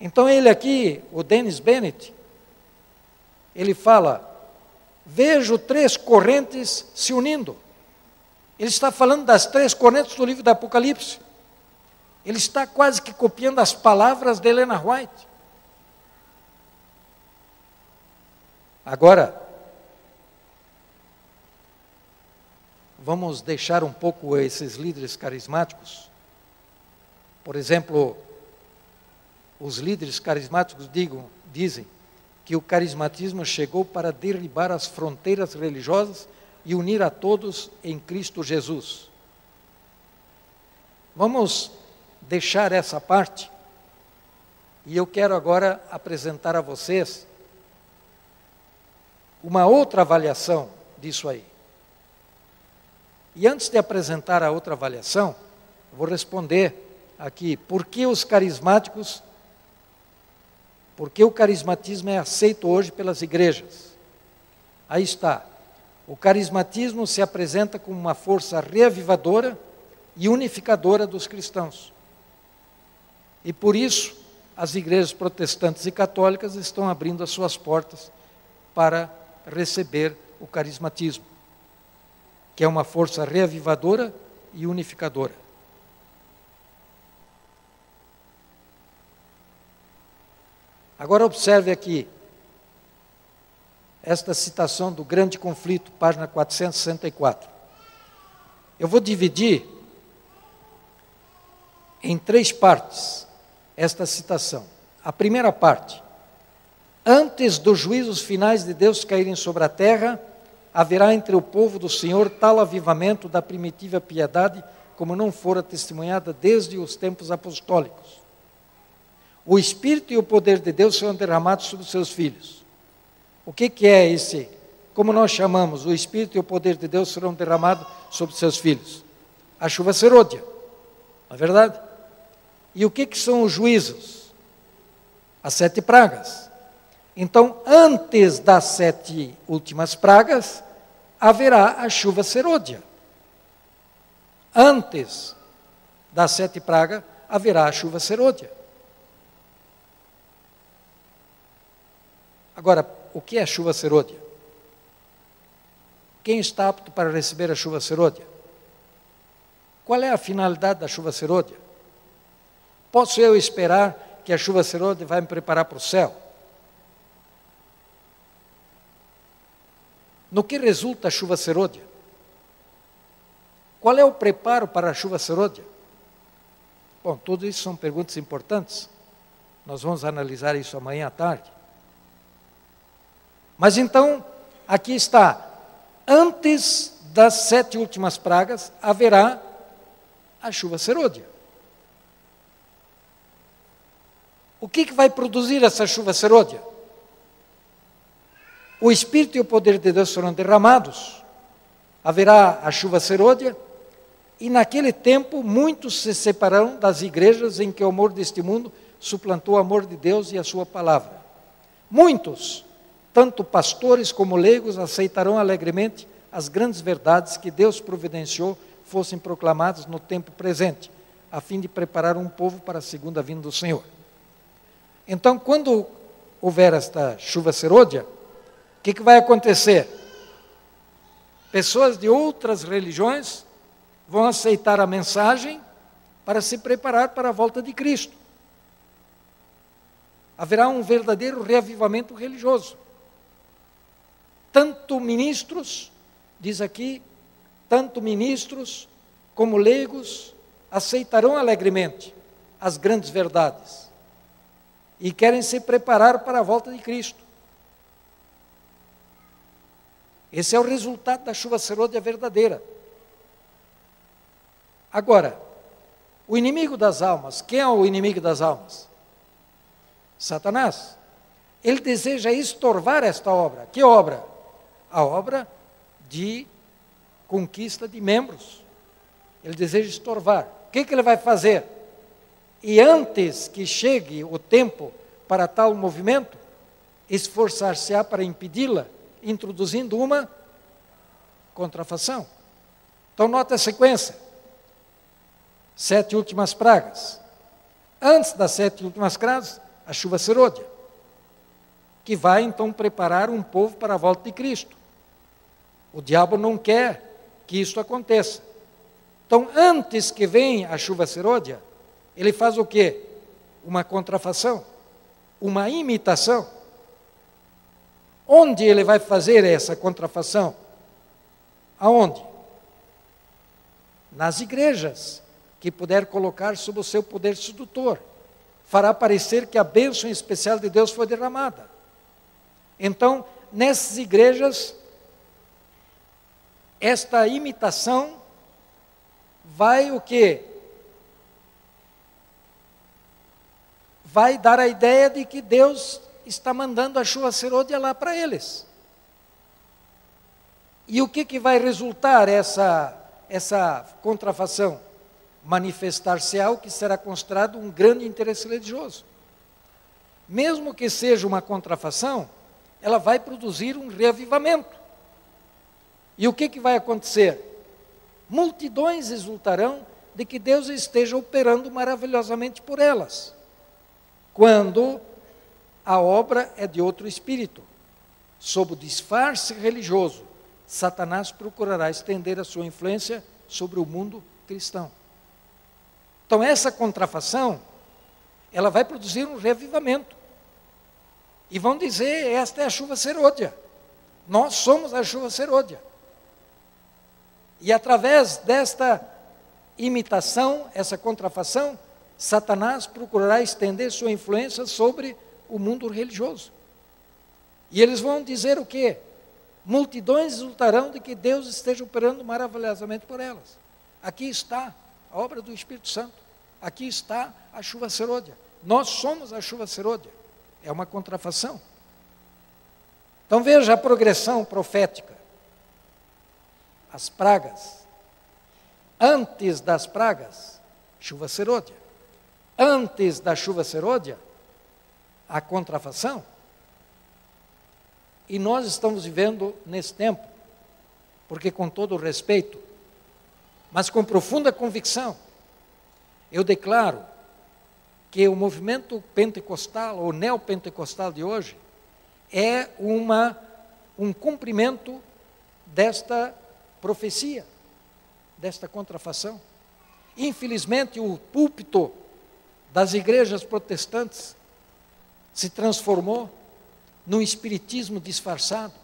Então ele aqui, o Dennis Bennett, ele fala: vejo três correntes se unindo. Ele está falando das três correntes do livro do Apocalipse. Ele está quase que copiando as palavras de Helena White. Agora, vamos deixar um pouco esses líderes carismáticos. Por exemplo, os líderes carismáticos digam, dizem que o carismatismo chegou para derribar as fronteiras religiosas e unir a todos em Cristo Jesus. Vamos deixar essa parte e eu quero agora apresentar a vocês uma outra avaliação disso aí. E antes de apresentar a outra avaliação, vou responder aqui por que os carismáticos, por que o carismatismo é aceito hoje pelas igrejas. Aí está. O carismatismo se apresenta como uma força reavivadora e unificadora dos cristãos. E por isso, as igrejas protestantes e católicas estão abrindo as suas portas para receber o carismatismo que é uma força reavivadora e unificadora. Agora observe aqui esta citação do Grande Conflito, página 464. Eu vou dividir em três partes esta citação. A primeira parte: Antes dos juízos finais de Deus caírem sobre a terra, haverá entre o povo do Senhor tal avivamento da primitiva piedade como não fora testemunhada desde os tempos apostólicos. O Espírito e o poder de Deus serão derramados sobre os seus filhos. O que, que é esse? Como nós chamamos, o Espírito e o poder de Deus serão derramados sobre os seus filhos? A chuva serôdia, não é verdade? E o que, que são os juízos? As sete pragas. Então, antes das sete últimas pragas, haverá a chuva serôdia. Antes das sete pragas, haverá a chuva serôdia. Agora, o que é chuva serôdia? Quem está apto para receber a chuva serôdia? Qual é a finalidade da chuva serôdia? Posso eu esperar que a chuva serôdia vai me preparar para o céu? No que resulta a chuva serôdia? Qual é o preparo para a chuva serôdia? Bom, tudo isso são perguntas importantes. Nós vamos analisar isso amanhã à tarde. Mas então, aqui está: antes das sete últimas pragas haverá a chuva serôdia. O que, que vai produzir essa chuva serôdia? o Espírito e o poder de Deus serão derramados, haverá a chuva serôdia, e naquele tempo muitos se separarão das igrejas em que o amor deste mundo suplantou o amor de Deus e a sua palavra. Muitos, tanto pastores como leigos, aceitarão alegremente as grandes verdades que Deus providenciou fossem proclamadas no tempo presente, a fim de preparar um povo para a segunda vinda do Senhor. Então, quando houver esta chuva serôdia, o que, que vai acontecer? Pessoas de outras religiões vão aceitar a mensagem para se preparar para a volta de Cristo. Haverá um verdadeiro reavivamento religioso. Tanto ministros, diz aqui, tanto ministros como leigos aceitarão alegremente as grandes verdades e querem se preparar para a volta de Cristo. Esse é o resultado da chuva serôdia verdadeira. Agora, o inimigo das almas, quem é o inimigo das almas? Satanás. Ele deseja estorvar esta obra. Que obra? A obra de conquista de membros. Ele deseja estorvar. O que, que ele vai fazer? E antes que chegue o tempo para tal movimento, esforçar-se-á para impedi-la, introduzindo uma contrafação. Então, nota a sequência: sete últimas pragas. Antes das sete últimas pragas, a chuva serôdia, que vai então preparar um povo para a volta de Cristo. O diabo não quer que isso aconteça. Então, antes que venha a chuva serôdia, ele faz o quê? Uma contrafação, uma imitação. Onde ele vai fazer essa contrafação? Aonde? Nas igrejas, que puder colocar sob o seu poder sedutor. Fará parecer que a bênção especial de Deus foi derramada. Então, nessas igrejas, esta imitação vai o quê? Vai dar a ideia de que Deus está mandando a chuva serôdia lá para eles. E o que, que vai resultar essa, essa contrafação? Manifestar-se-á o que será considerado um grande interesse religioso. Mesmo que seja uma contrafação, ela vai produzir um reavivamento. E o que, que vai acontecer? Multidões exultarão de que Deus esteja operando maravilhosamente por elas, quando a obra é de outro espírito. Sob o disfarce religioso, Satanás procurará estender a sua influência sobre o mundo cristão. Então, essa contrafação, ela vai produzir um revivamento. E vão dizer: esta é a chuva serôdia. Nós somos a chuva serôdia. E através desta imitação, essa contrafação, Satanás procurará estender sua influência sobre o mundo religioso. E eles vão dizer o quê? Multidões exultarão de que Deus esteja operando maravilhosamente por elas. Aqui está a obra do Espírito Santo. Aqui está a chuva serôdia. Nós somos a chuva serôdia. É uma contrafação. Então veja a progressão profética as pragas. Antes das pragas, chuva serôdia. Antes da chuva serôdia, a contrafação. E nós estamos vivendo nesse tempo, porque com todo respeito, mas com profunda convicção, eu declaro que o movimento pentecostal ou neopentecostal de hoje é uma, um cumprimento desta profecia desta contrafação. Infelizmente, o púlpito das igrejas protestantes se transformou num espiritismo disfarçado,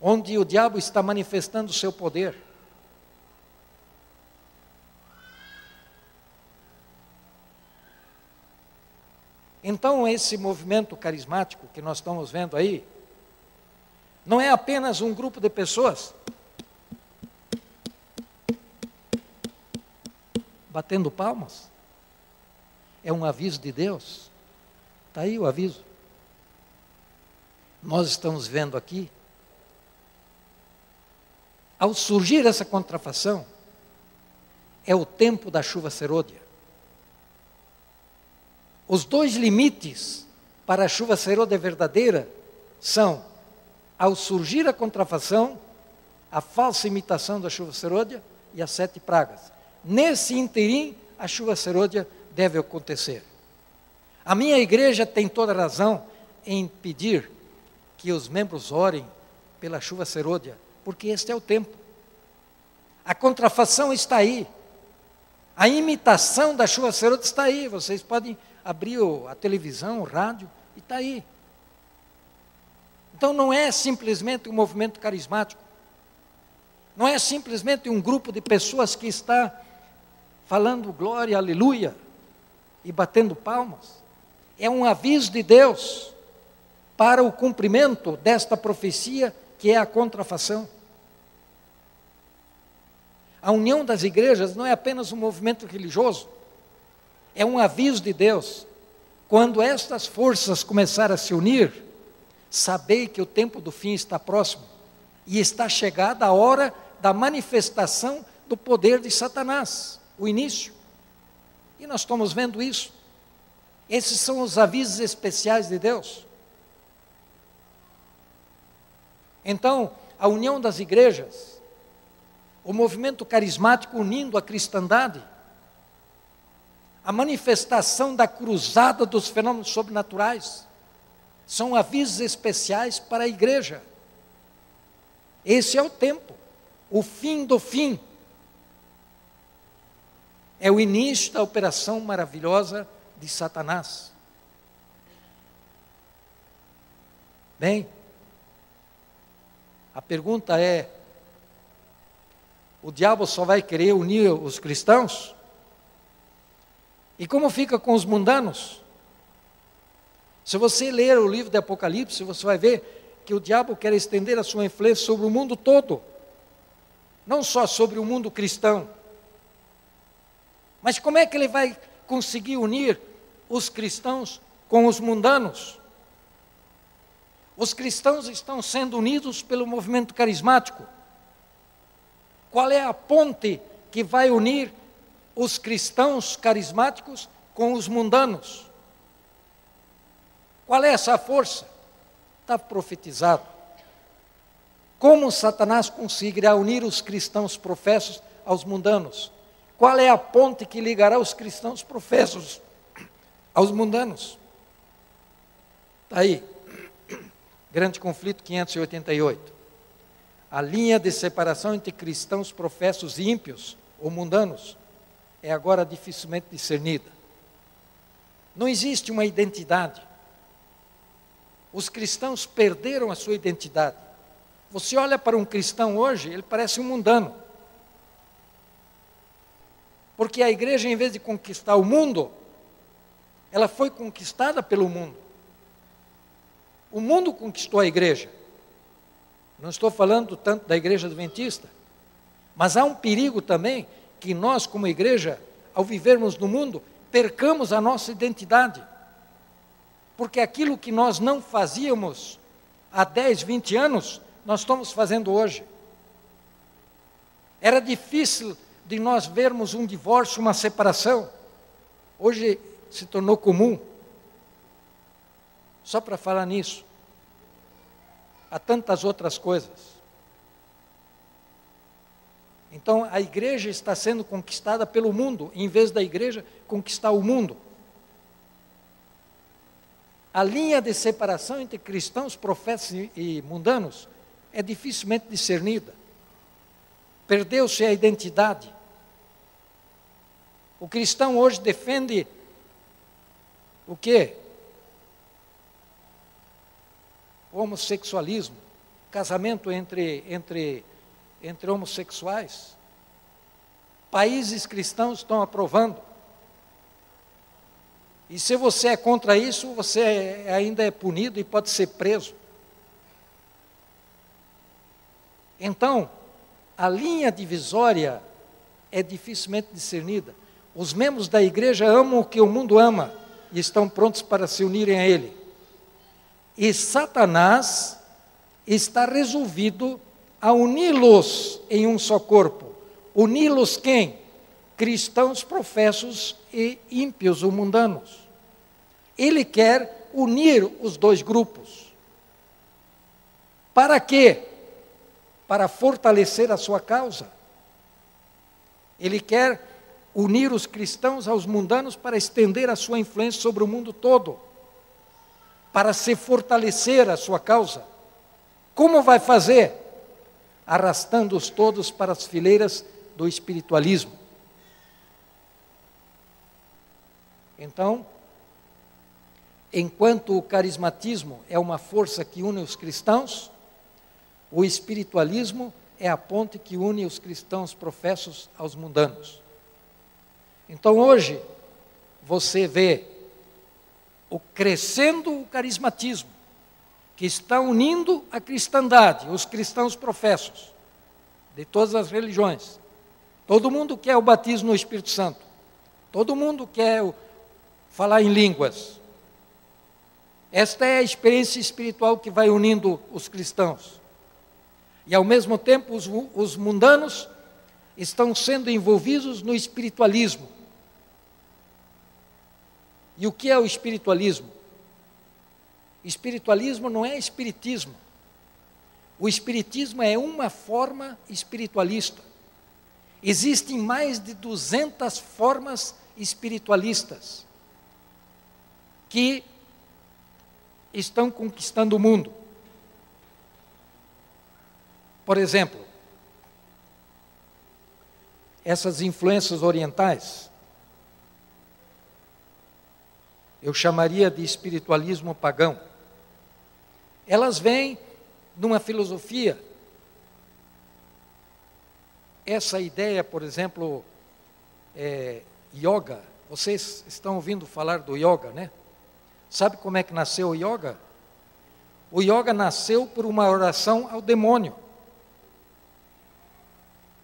onde o diabo está manifestando o seu poder. Então, esse movimento carismático que nós estamos vendo aí, não é apenas um grupo de pessoas batendo palmas. É um aviso de Deus. Está aí o aviso. Nós estamos vendo aqui. Ao surgir essa contrafação, é o tempo da chuva serôdia. Os dois limites para a chuva serôdia verdadeira são ao surgir a contrafação, a falsa imitação da chuva serôdia e as sete pragas. Nesse interim, a chuva serôdia deve acontecer. A minha igreja tem toda razão em pedir que os membros orem pela chuva serôdia, porque este é o tempo. A contrafação está aí. A imitação da chuva serôdia está aí. Vocês podem abrir a televisão, o rádio, e está aí. Então não é simplesmente um movimento carismático. Não é simplesmente um grupo de pessoas que está falando glória, aleluia e batendo palmas. É um aviso de Deus para o cumprimento desta profecia que é a contrafação. A união das igrejas não é apenas um movimento religioso, é um aviso de Deus. Quando estas forças começarem a se unir, sabei que o tempo do fim está próximo e está chegada a hora da manifestação do poder de Satanás, o início. E nós estamos vendo isso. Esses são os avisos especiais de Deus. Então, a união das igrejas, o movimento carismático unindo a cristandade, a manifestação da cruzada dos fenômenos sobrenaturais, são avisos especiais para a igreja. Esse é o tempo, o fim do fim. É o início da operação maravilhosa de Satanás. Bem, a pergunta é: o diabo só vai querer unir os cristãos? E como fica com os mundanos? Se você ler o livro de Apocalipse, você vai ver que o diabo quer estender a sua influência sobre o mundo todo, não só sobre o mundo cristão. Mas como é que ele vai conseguir unir os cristãos com os mundanos? Os cristãos estão sendo unidos pelo movimento carismático. Qual é a ponte que vai unir os cristãos carismáticos com os mundanos? Qual é essa força? Está profetizado. Como Satanás conseguirá unir os cristãos professos aos mundanos? Qual é a ponte que ligará os cristãos professos aos mundanos? Está aí. Grande conflito 588. A linha de separação entre cristãos professos e ímpios ou mundanos é agora dificilmente discernida. Não existe uma identidade. Os cristãos perderam a sua identidade. Você olha para um cristão hoje, ele parece um mundano. Porque a igreja, em vez de conquistar o mundo, ela foi conquistada pelo mundo. O mundo conquistou a igreja. Não estou falando tanto da igreja adventista, mas há um perigo também que nós, como igreja, ao vivermos no mundo, percamos a nossa identidade. Porque aquilo que nós não fazíamos há 10, 20 anos, nós estamos fazendo hoje. Era difícil de nós vermos um divórcio, uma separação. Hoje se tornou comum. Só para falar nisso. Há tantas outras coisas. Então a igreja está sendo conquistada pelo mundo, em vez da igreja conquistar o mundo. A linha de separação entre cristãos, profetas e mundanos é dificilmente discernida. Perdeu-se a identidade. O cristão hoje defende o quê? O homossexualismo, casamento entre, entre, entre homossexuais. Países cristãos estão aprovando. E se você é contra isso, você ainda é punido e pode ser preso. Então, a linha divisória é dificilmente discernida. Os membros da igreja amam o que o mundo ama e estão prontos para se unirem a ele. E Satanás está resolvido a uni-los em um só corpo. Uni-los quem? Cristãos professos e ímpios ou mundanos. Ele quer unir os dois grupos. Para quê? Para fortalecer a sua causa. Ele quer unir os cristãos aos mundanos para estender a sua influência sobre o mundo todo, para se fortalecer a sua causa. Como vai fazer? Arrastando-os todos para as fileiras do espiritualismo. Então, enquanto o carismatismo é uma força que une os cristãos, o espiritualismo é a ponte que une os cristãos professos aos mundanos. Então hoje você vê o crescendo o carismatismo que está unindo a cristandade, os cristãos professos de todas as religiões. Todo mundo quer o batismo no Espírito Santo. Todo mundo quer falar em línguas. Esta é a experiência espiritual que vai unindo os cristãos. E ao mesmo tempo, os, os mundanos estão sendo envolvidos no espiritualismo. E o que é o espiritualismo? Espiritualismo não é espiritismo. O espiritismo é uma forma espiritualista. Existem mais de 200 formas espiritualistas que estão conquistando o mundo. Por exemplo, essas influências orientais, eu chamaria de espiritualismo pagão. Elas vêm numa filosofia. Essa ideia, por exemplo, é, yoga, vocês estão ouvindo falar do yoga, né? Sabe como é que nasceu o yoga? O yoga nasceu por uma oração ao demônio.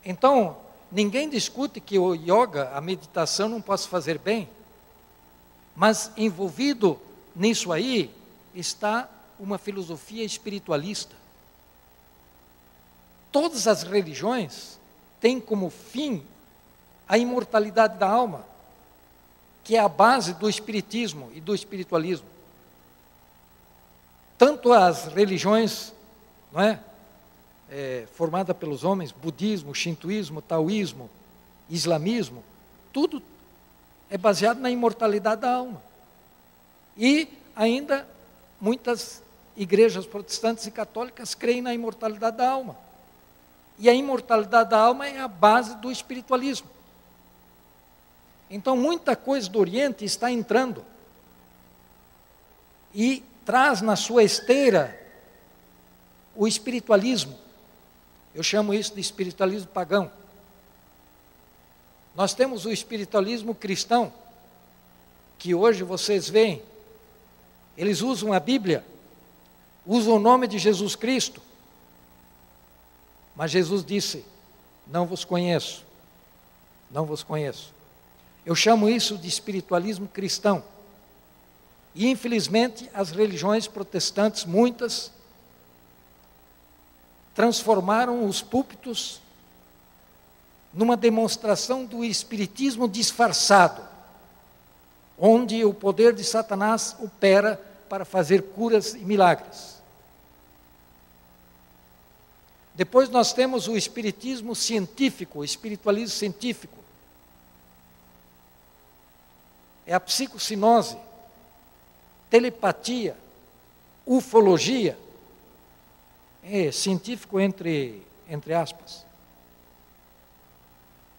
Então, ninguém discute que o yoga, a meditação, não possa fazer bem. Mas envolvido nisso aí está uma filosofia espiritualista. Todas as religiões têm como fim a imortalidade da alma, que é a base do espiritismo e do espiritualismo. Tanto as religiões, não é, é formada pelos homens, budismo, shintoísmo, taoísmo, islamismo, tudo é baseado na imortalidade da alma. E ainda muitas igrejas protestantes e católicas creem na imortalidade da alma. E a imortalidade da alma é a base do espiritualismo. Então, muita coisa do Oriente está entrando e traz na sua esteira o espiritualismo. Eu chamo isso de espiritualismo pagão. Nós temos o espiritualismo cristão, que hoje vocês veem, eles usam a Bíblia, usam o nome de Jesus Cristo, mas Jesus disse: Não vos conheço, não vos conheço. Eu chamo isso de espiritualismo cristão. E infelizmente as religiões protestantes, muitas, transformaram os púlpitos numa demonstração do espiritismo disfarçado, onde o poder de Satanás opera para fazer curas e milagres. Depois nós temos o espiritismo científico, o espiritualismo científico. É a psicocinose, telepatia, ufologia, é científico entre, entre aspas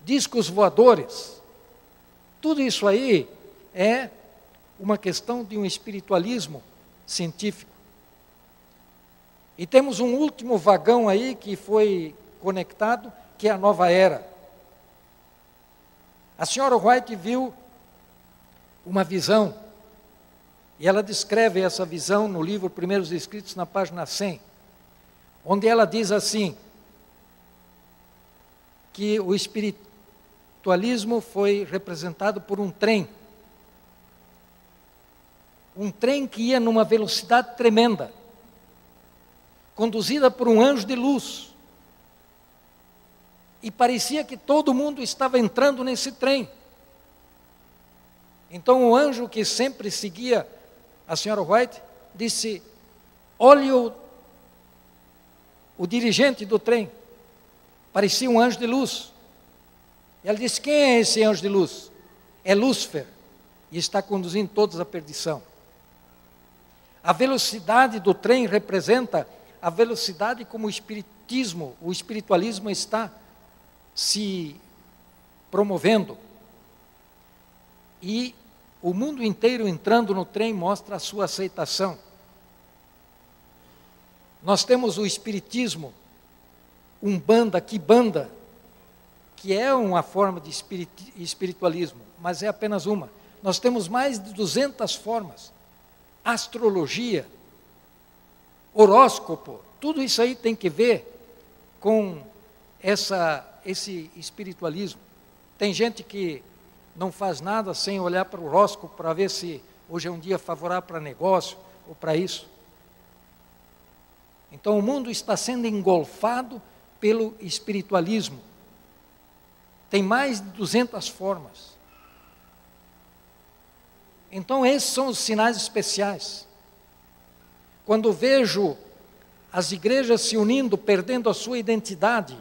discos voadores. Tudo isso aí é uma questão de um espiritualismo científico. E temos um último vagão aí que foi conectado, que é a nova era. A senhora White viu uma visão, e ela descreve essa visão no livro Primeiros Escritos, na página 100, onde ela diz assim: que o Espírito espiritualismo foi representado por um trem. Um trem que ia numa velocidade tremenda, conduzida por um anjo de luz. E parecia que todo mundo estava entrando nesse trem. Então o anjo que sempre seguia a senhora White disse: Olhe o, o dirigente do trem. Parecia um anjo de luz. Ela disse: Quem é esse anjo de luz? É Lúcifer, e está conduzindo todos à perdição. A velocidade do trem representa a velocidade como o espiritismo, o espiritualismo está se promovendo. E o mundo inteiro entrando no trem mostra a sua aceitação. Nós temos o espiritismo, umbanda, banda que é uma forma de espiritualismo, mas é apenas uma. Nós temos mais de 200 formas. Astrologia, horóscopo, tudo isso aí tem que ver com essa, esse espiritualismo. Tem gente que não faz nada sem olhar para o horóscopo para ver se hoje é um dia favorável para negócio ou para isso. Então o mundo está sendo engolfado pelo espiritualismo. Tem mais de 200 formas. Então esses são os sinais especiais. Quando vejo as igrejas se unindo, perdendo a sua identidade,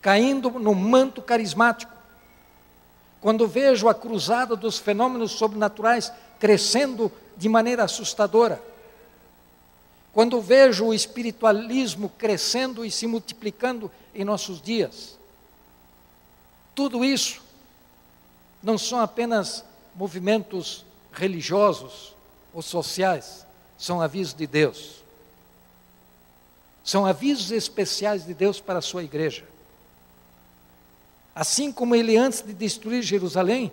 caindo no manto carismático. Quando vejo a cruzada dos fenômenos sobrenaturais crescendo de maneira assustadora. Quando vejo o espiritualismo crescendo e se multiplicando em nossos dias. Tudo isso não são apenas movimentos religiosos ou sociais, são avisos de Deus. São avisos especiais de Deus para a sua igreja. Assim como ele, antes de destruir Jerusalém,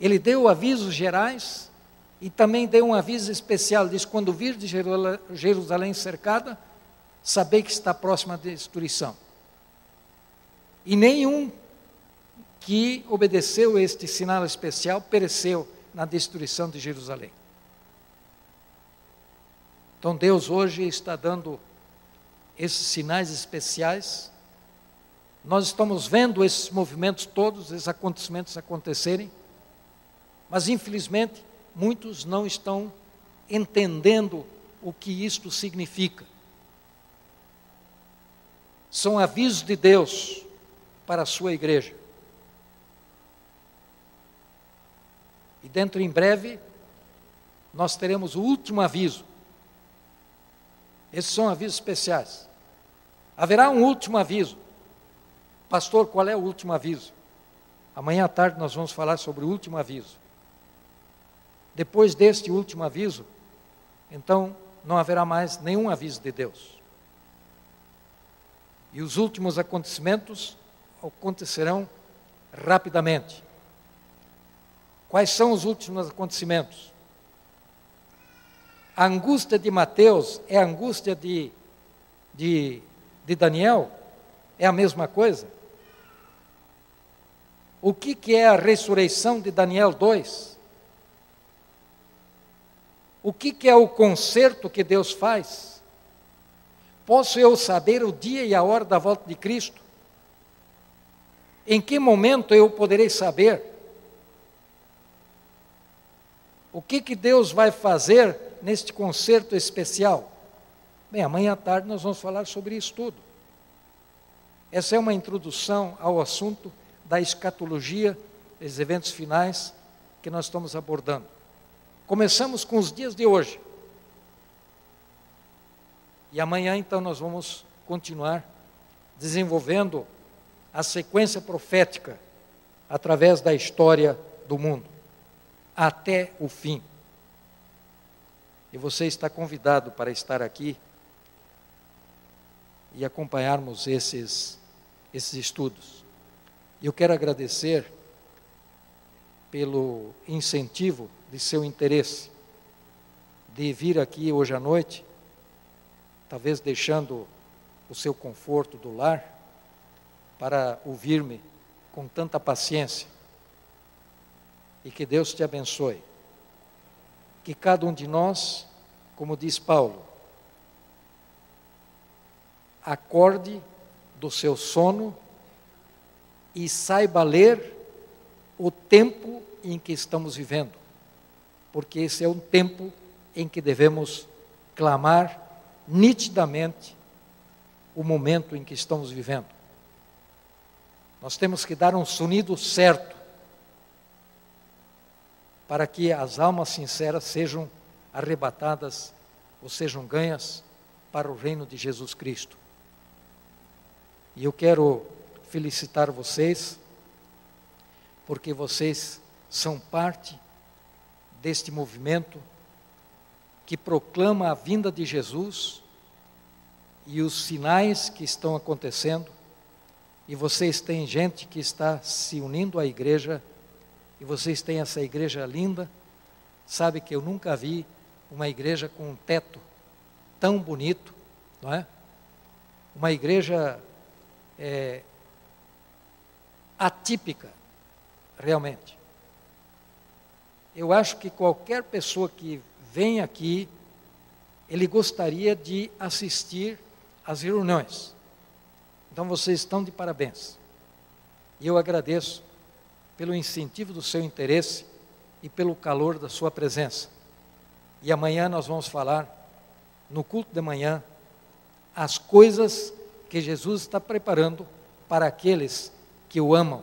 ele deu avisos gerais e também deu um aviso especial. Diz: quando vir de Jerusalém cercada, sabei que está próxima à destruição. E nenhum que obedeceu este sinal especial pereceu na destruição de Jerusalém. Então Deus hoje está dando esses sinais especiais. Nós estamos vendo esses movimentos todos, esses acontecimentos acontecerem, mas infelizmente muitos não estão entendendo o que isto significa. São avisos de Deus para a sua igreja. E dentro em breve nós teremos o último aviso esses são avisos especiais. Haverá um último aviso. Pastor, qual é o último aviso? Amanhã à tarde nós vamos falar sobre o último aviso. Depois deste último aviso, então não haverá mais nenhum aviso de Deus. E os últimos acontecimentos acontecerão rapidamente. Quais são os últimos acontecimentos? A angústia de Mateus é a angústia de, de, de Daniel? É a mesma coisa? O que, que é a ressurreição de Daniel 2? O que, que é o conserto que Deus faz? Posso eu saber o dia e a hora da volta de Cristo? Em que momento eu poderei saber? O que, que Deus vai fazer neste concerto especial? Bem, amanhã à tarde nós vamos falar sobre isso tudo. Essa é uma introdução ao assunto da escatologia, dos eventos finais que nós estamos abordando. Começamos com os dias de hoje. E amanhã, então, nós vamos continuar desenvolvendo a sequência profética através da história do mundo, até o fim. E você está convidado para estar aqui e acompanharmos esses, esses estudos. Eu quero agradecer pelo incentivo de seu interesse de vir aqui hoje à noite, talvez deixando o seu conforto do lar, para ouvir-me com tanta paciência. E que Deus te abençoe que cada um de nós, como diz Paulo, acorde do seu sono e saiba ler o tempo em que estamos vivendo, porque esse é um tempo em que devemos clamar nitidamente o momento em que estamos vivendo. Nós temos que dar um sonido certo para que as almas sinceras sejam arrebatadas ou sejam ganhas para o reino de Jesus Cristo. E eu quero felicitar vocês, porque vocês são parte deste movimento que proclama a vinda de Jesus e os sinais que estão acontecendo e vocês têm gente que está se unindo à igreja, e vocês têm essa igreja linda, sabe que eu nunca vi uma igreja com um teto tão bonito, não é? Uma igreja é, atípica, realmente. Eu acho que qualquer pessoa que vem aqui, ele gostaria de assistir às reuniões. Então vocês estão de parabéns. E eu agradeço pelo incentivo do seu interesse e pelo calor da sua presença. E amanhã nós vamos falar, no culto de manhã, as coisas que Jesus está preparando para aqueles que o amam.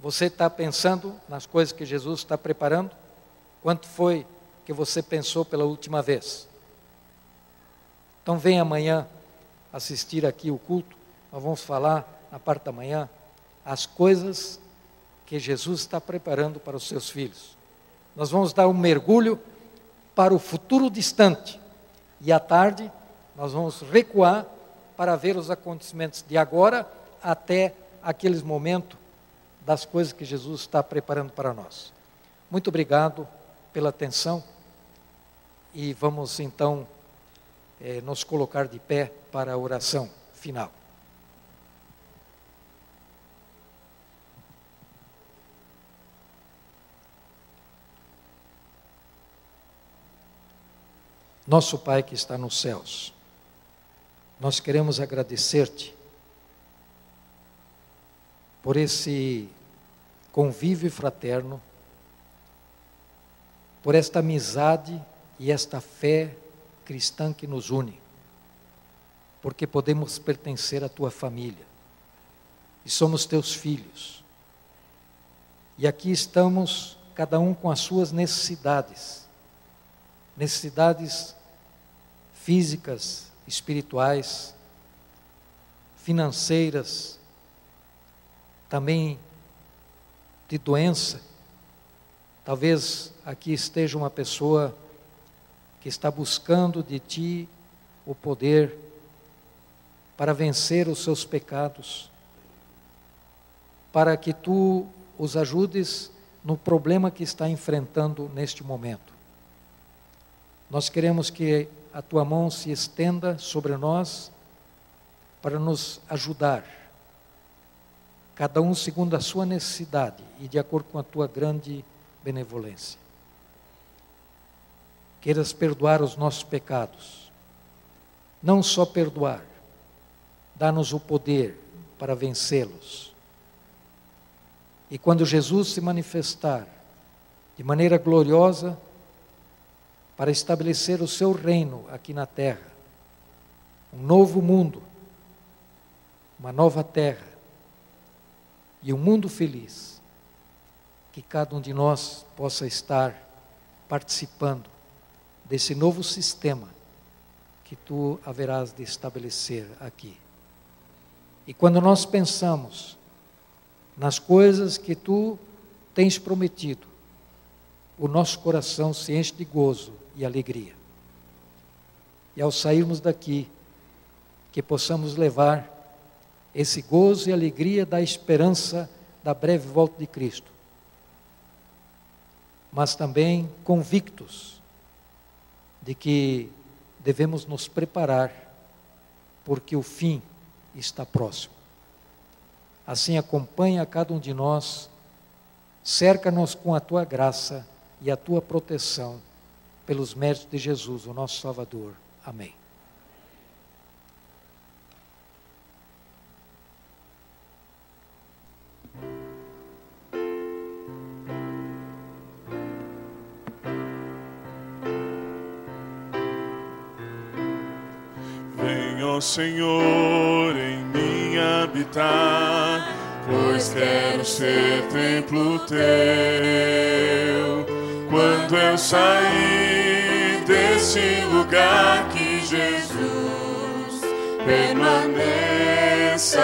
Você está pensando nas coisas que Jesus está preparando? Quanto foi que você pensou pela última vez? Então vem amanhã assistir aqui o culto. Nós vamos falar na parte da manhã as coisas que Jesus está preparando para os seus filhos. Nós vamos dar um mergulho para o futuro distante. E à tarde nós vamos recuar para ver os acontecimentos de agora até aqueles momentos das coisas que Jesus está preparando para nós. Muito obrigado pela atenção e vamos então é, nos colocar de pé para a oração final. Nosso Pai que está nos céus, nós queremos agradecer-te por esse convívio fraterno, por esta amizade e esta fé cristã que nos une, porque podemos pertencer à tua família e somos teus filhos. E aqui estamos, cada um com as suas necessidades, necessidades físicas, espirituais, financeiras, também de doença. Talvez aqui esteja uma pessoa que está buscando de ti o poder para vencer os seus pecados, para que tu os ajudes no problema que está enfrentando neste momento. Nós queremos que a tua mão se estenda sobre nós para nos ajudar, cada um segundo a sua necessidade e de acordo com a tua grande benevolência queiras perdoar os nossos pecados. Não só perdoar, dá-nos o poder para vencê-los. E quando Jesus se manifestar de maneira gloriosa para estabelecer o seu reino aqui na terra, um novo mundo, uma nova terra e um mundo feliz, que cada um de nós possa estar participando desse novo sistema que tu haverás de estabelecer aqui. E quando nós pensamos nas coisas que tu tens prometido, o nosso coração se enche de gozo e alegria. E ao sairmos daqui, que possamos levar esse gozo e alegria da esperança da breve volta de Cristo, mas também convictos de que devemos nos preparar, porque o fim está próximo. Assim, acompanha cada um de nós, cerca-nos com a tua graça e a tua proteção, pelos méritos de Jesus, o nosso Salvador. Amém. Senhor, em mim habitar, pois quero ser templo teu. Quando eu sair desse lugar, que Jesus permaneça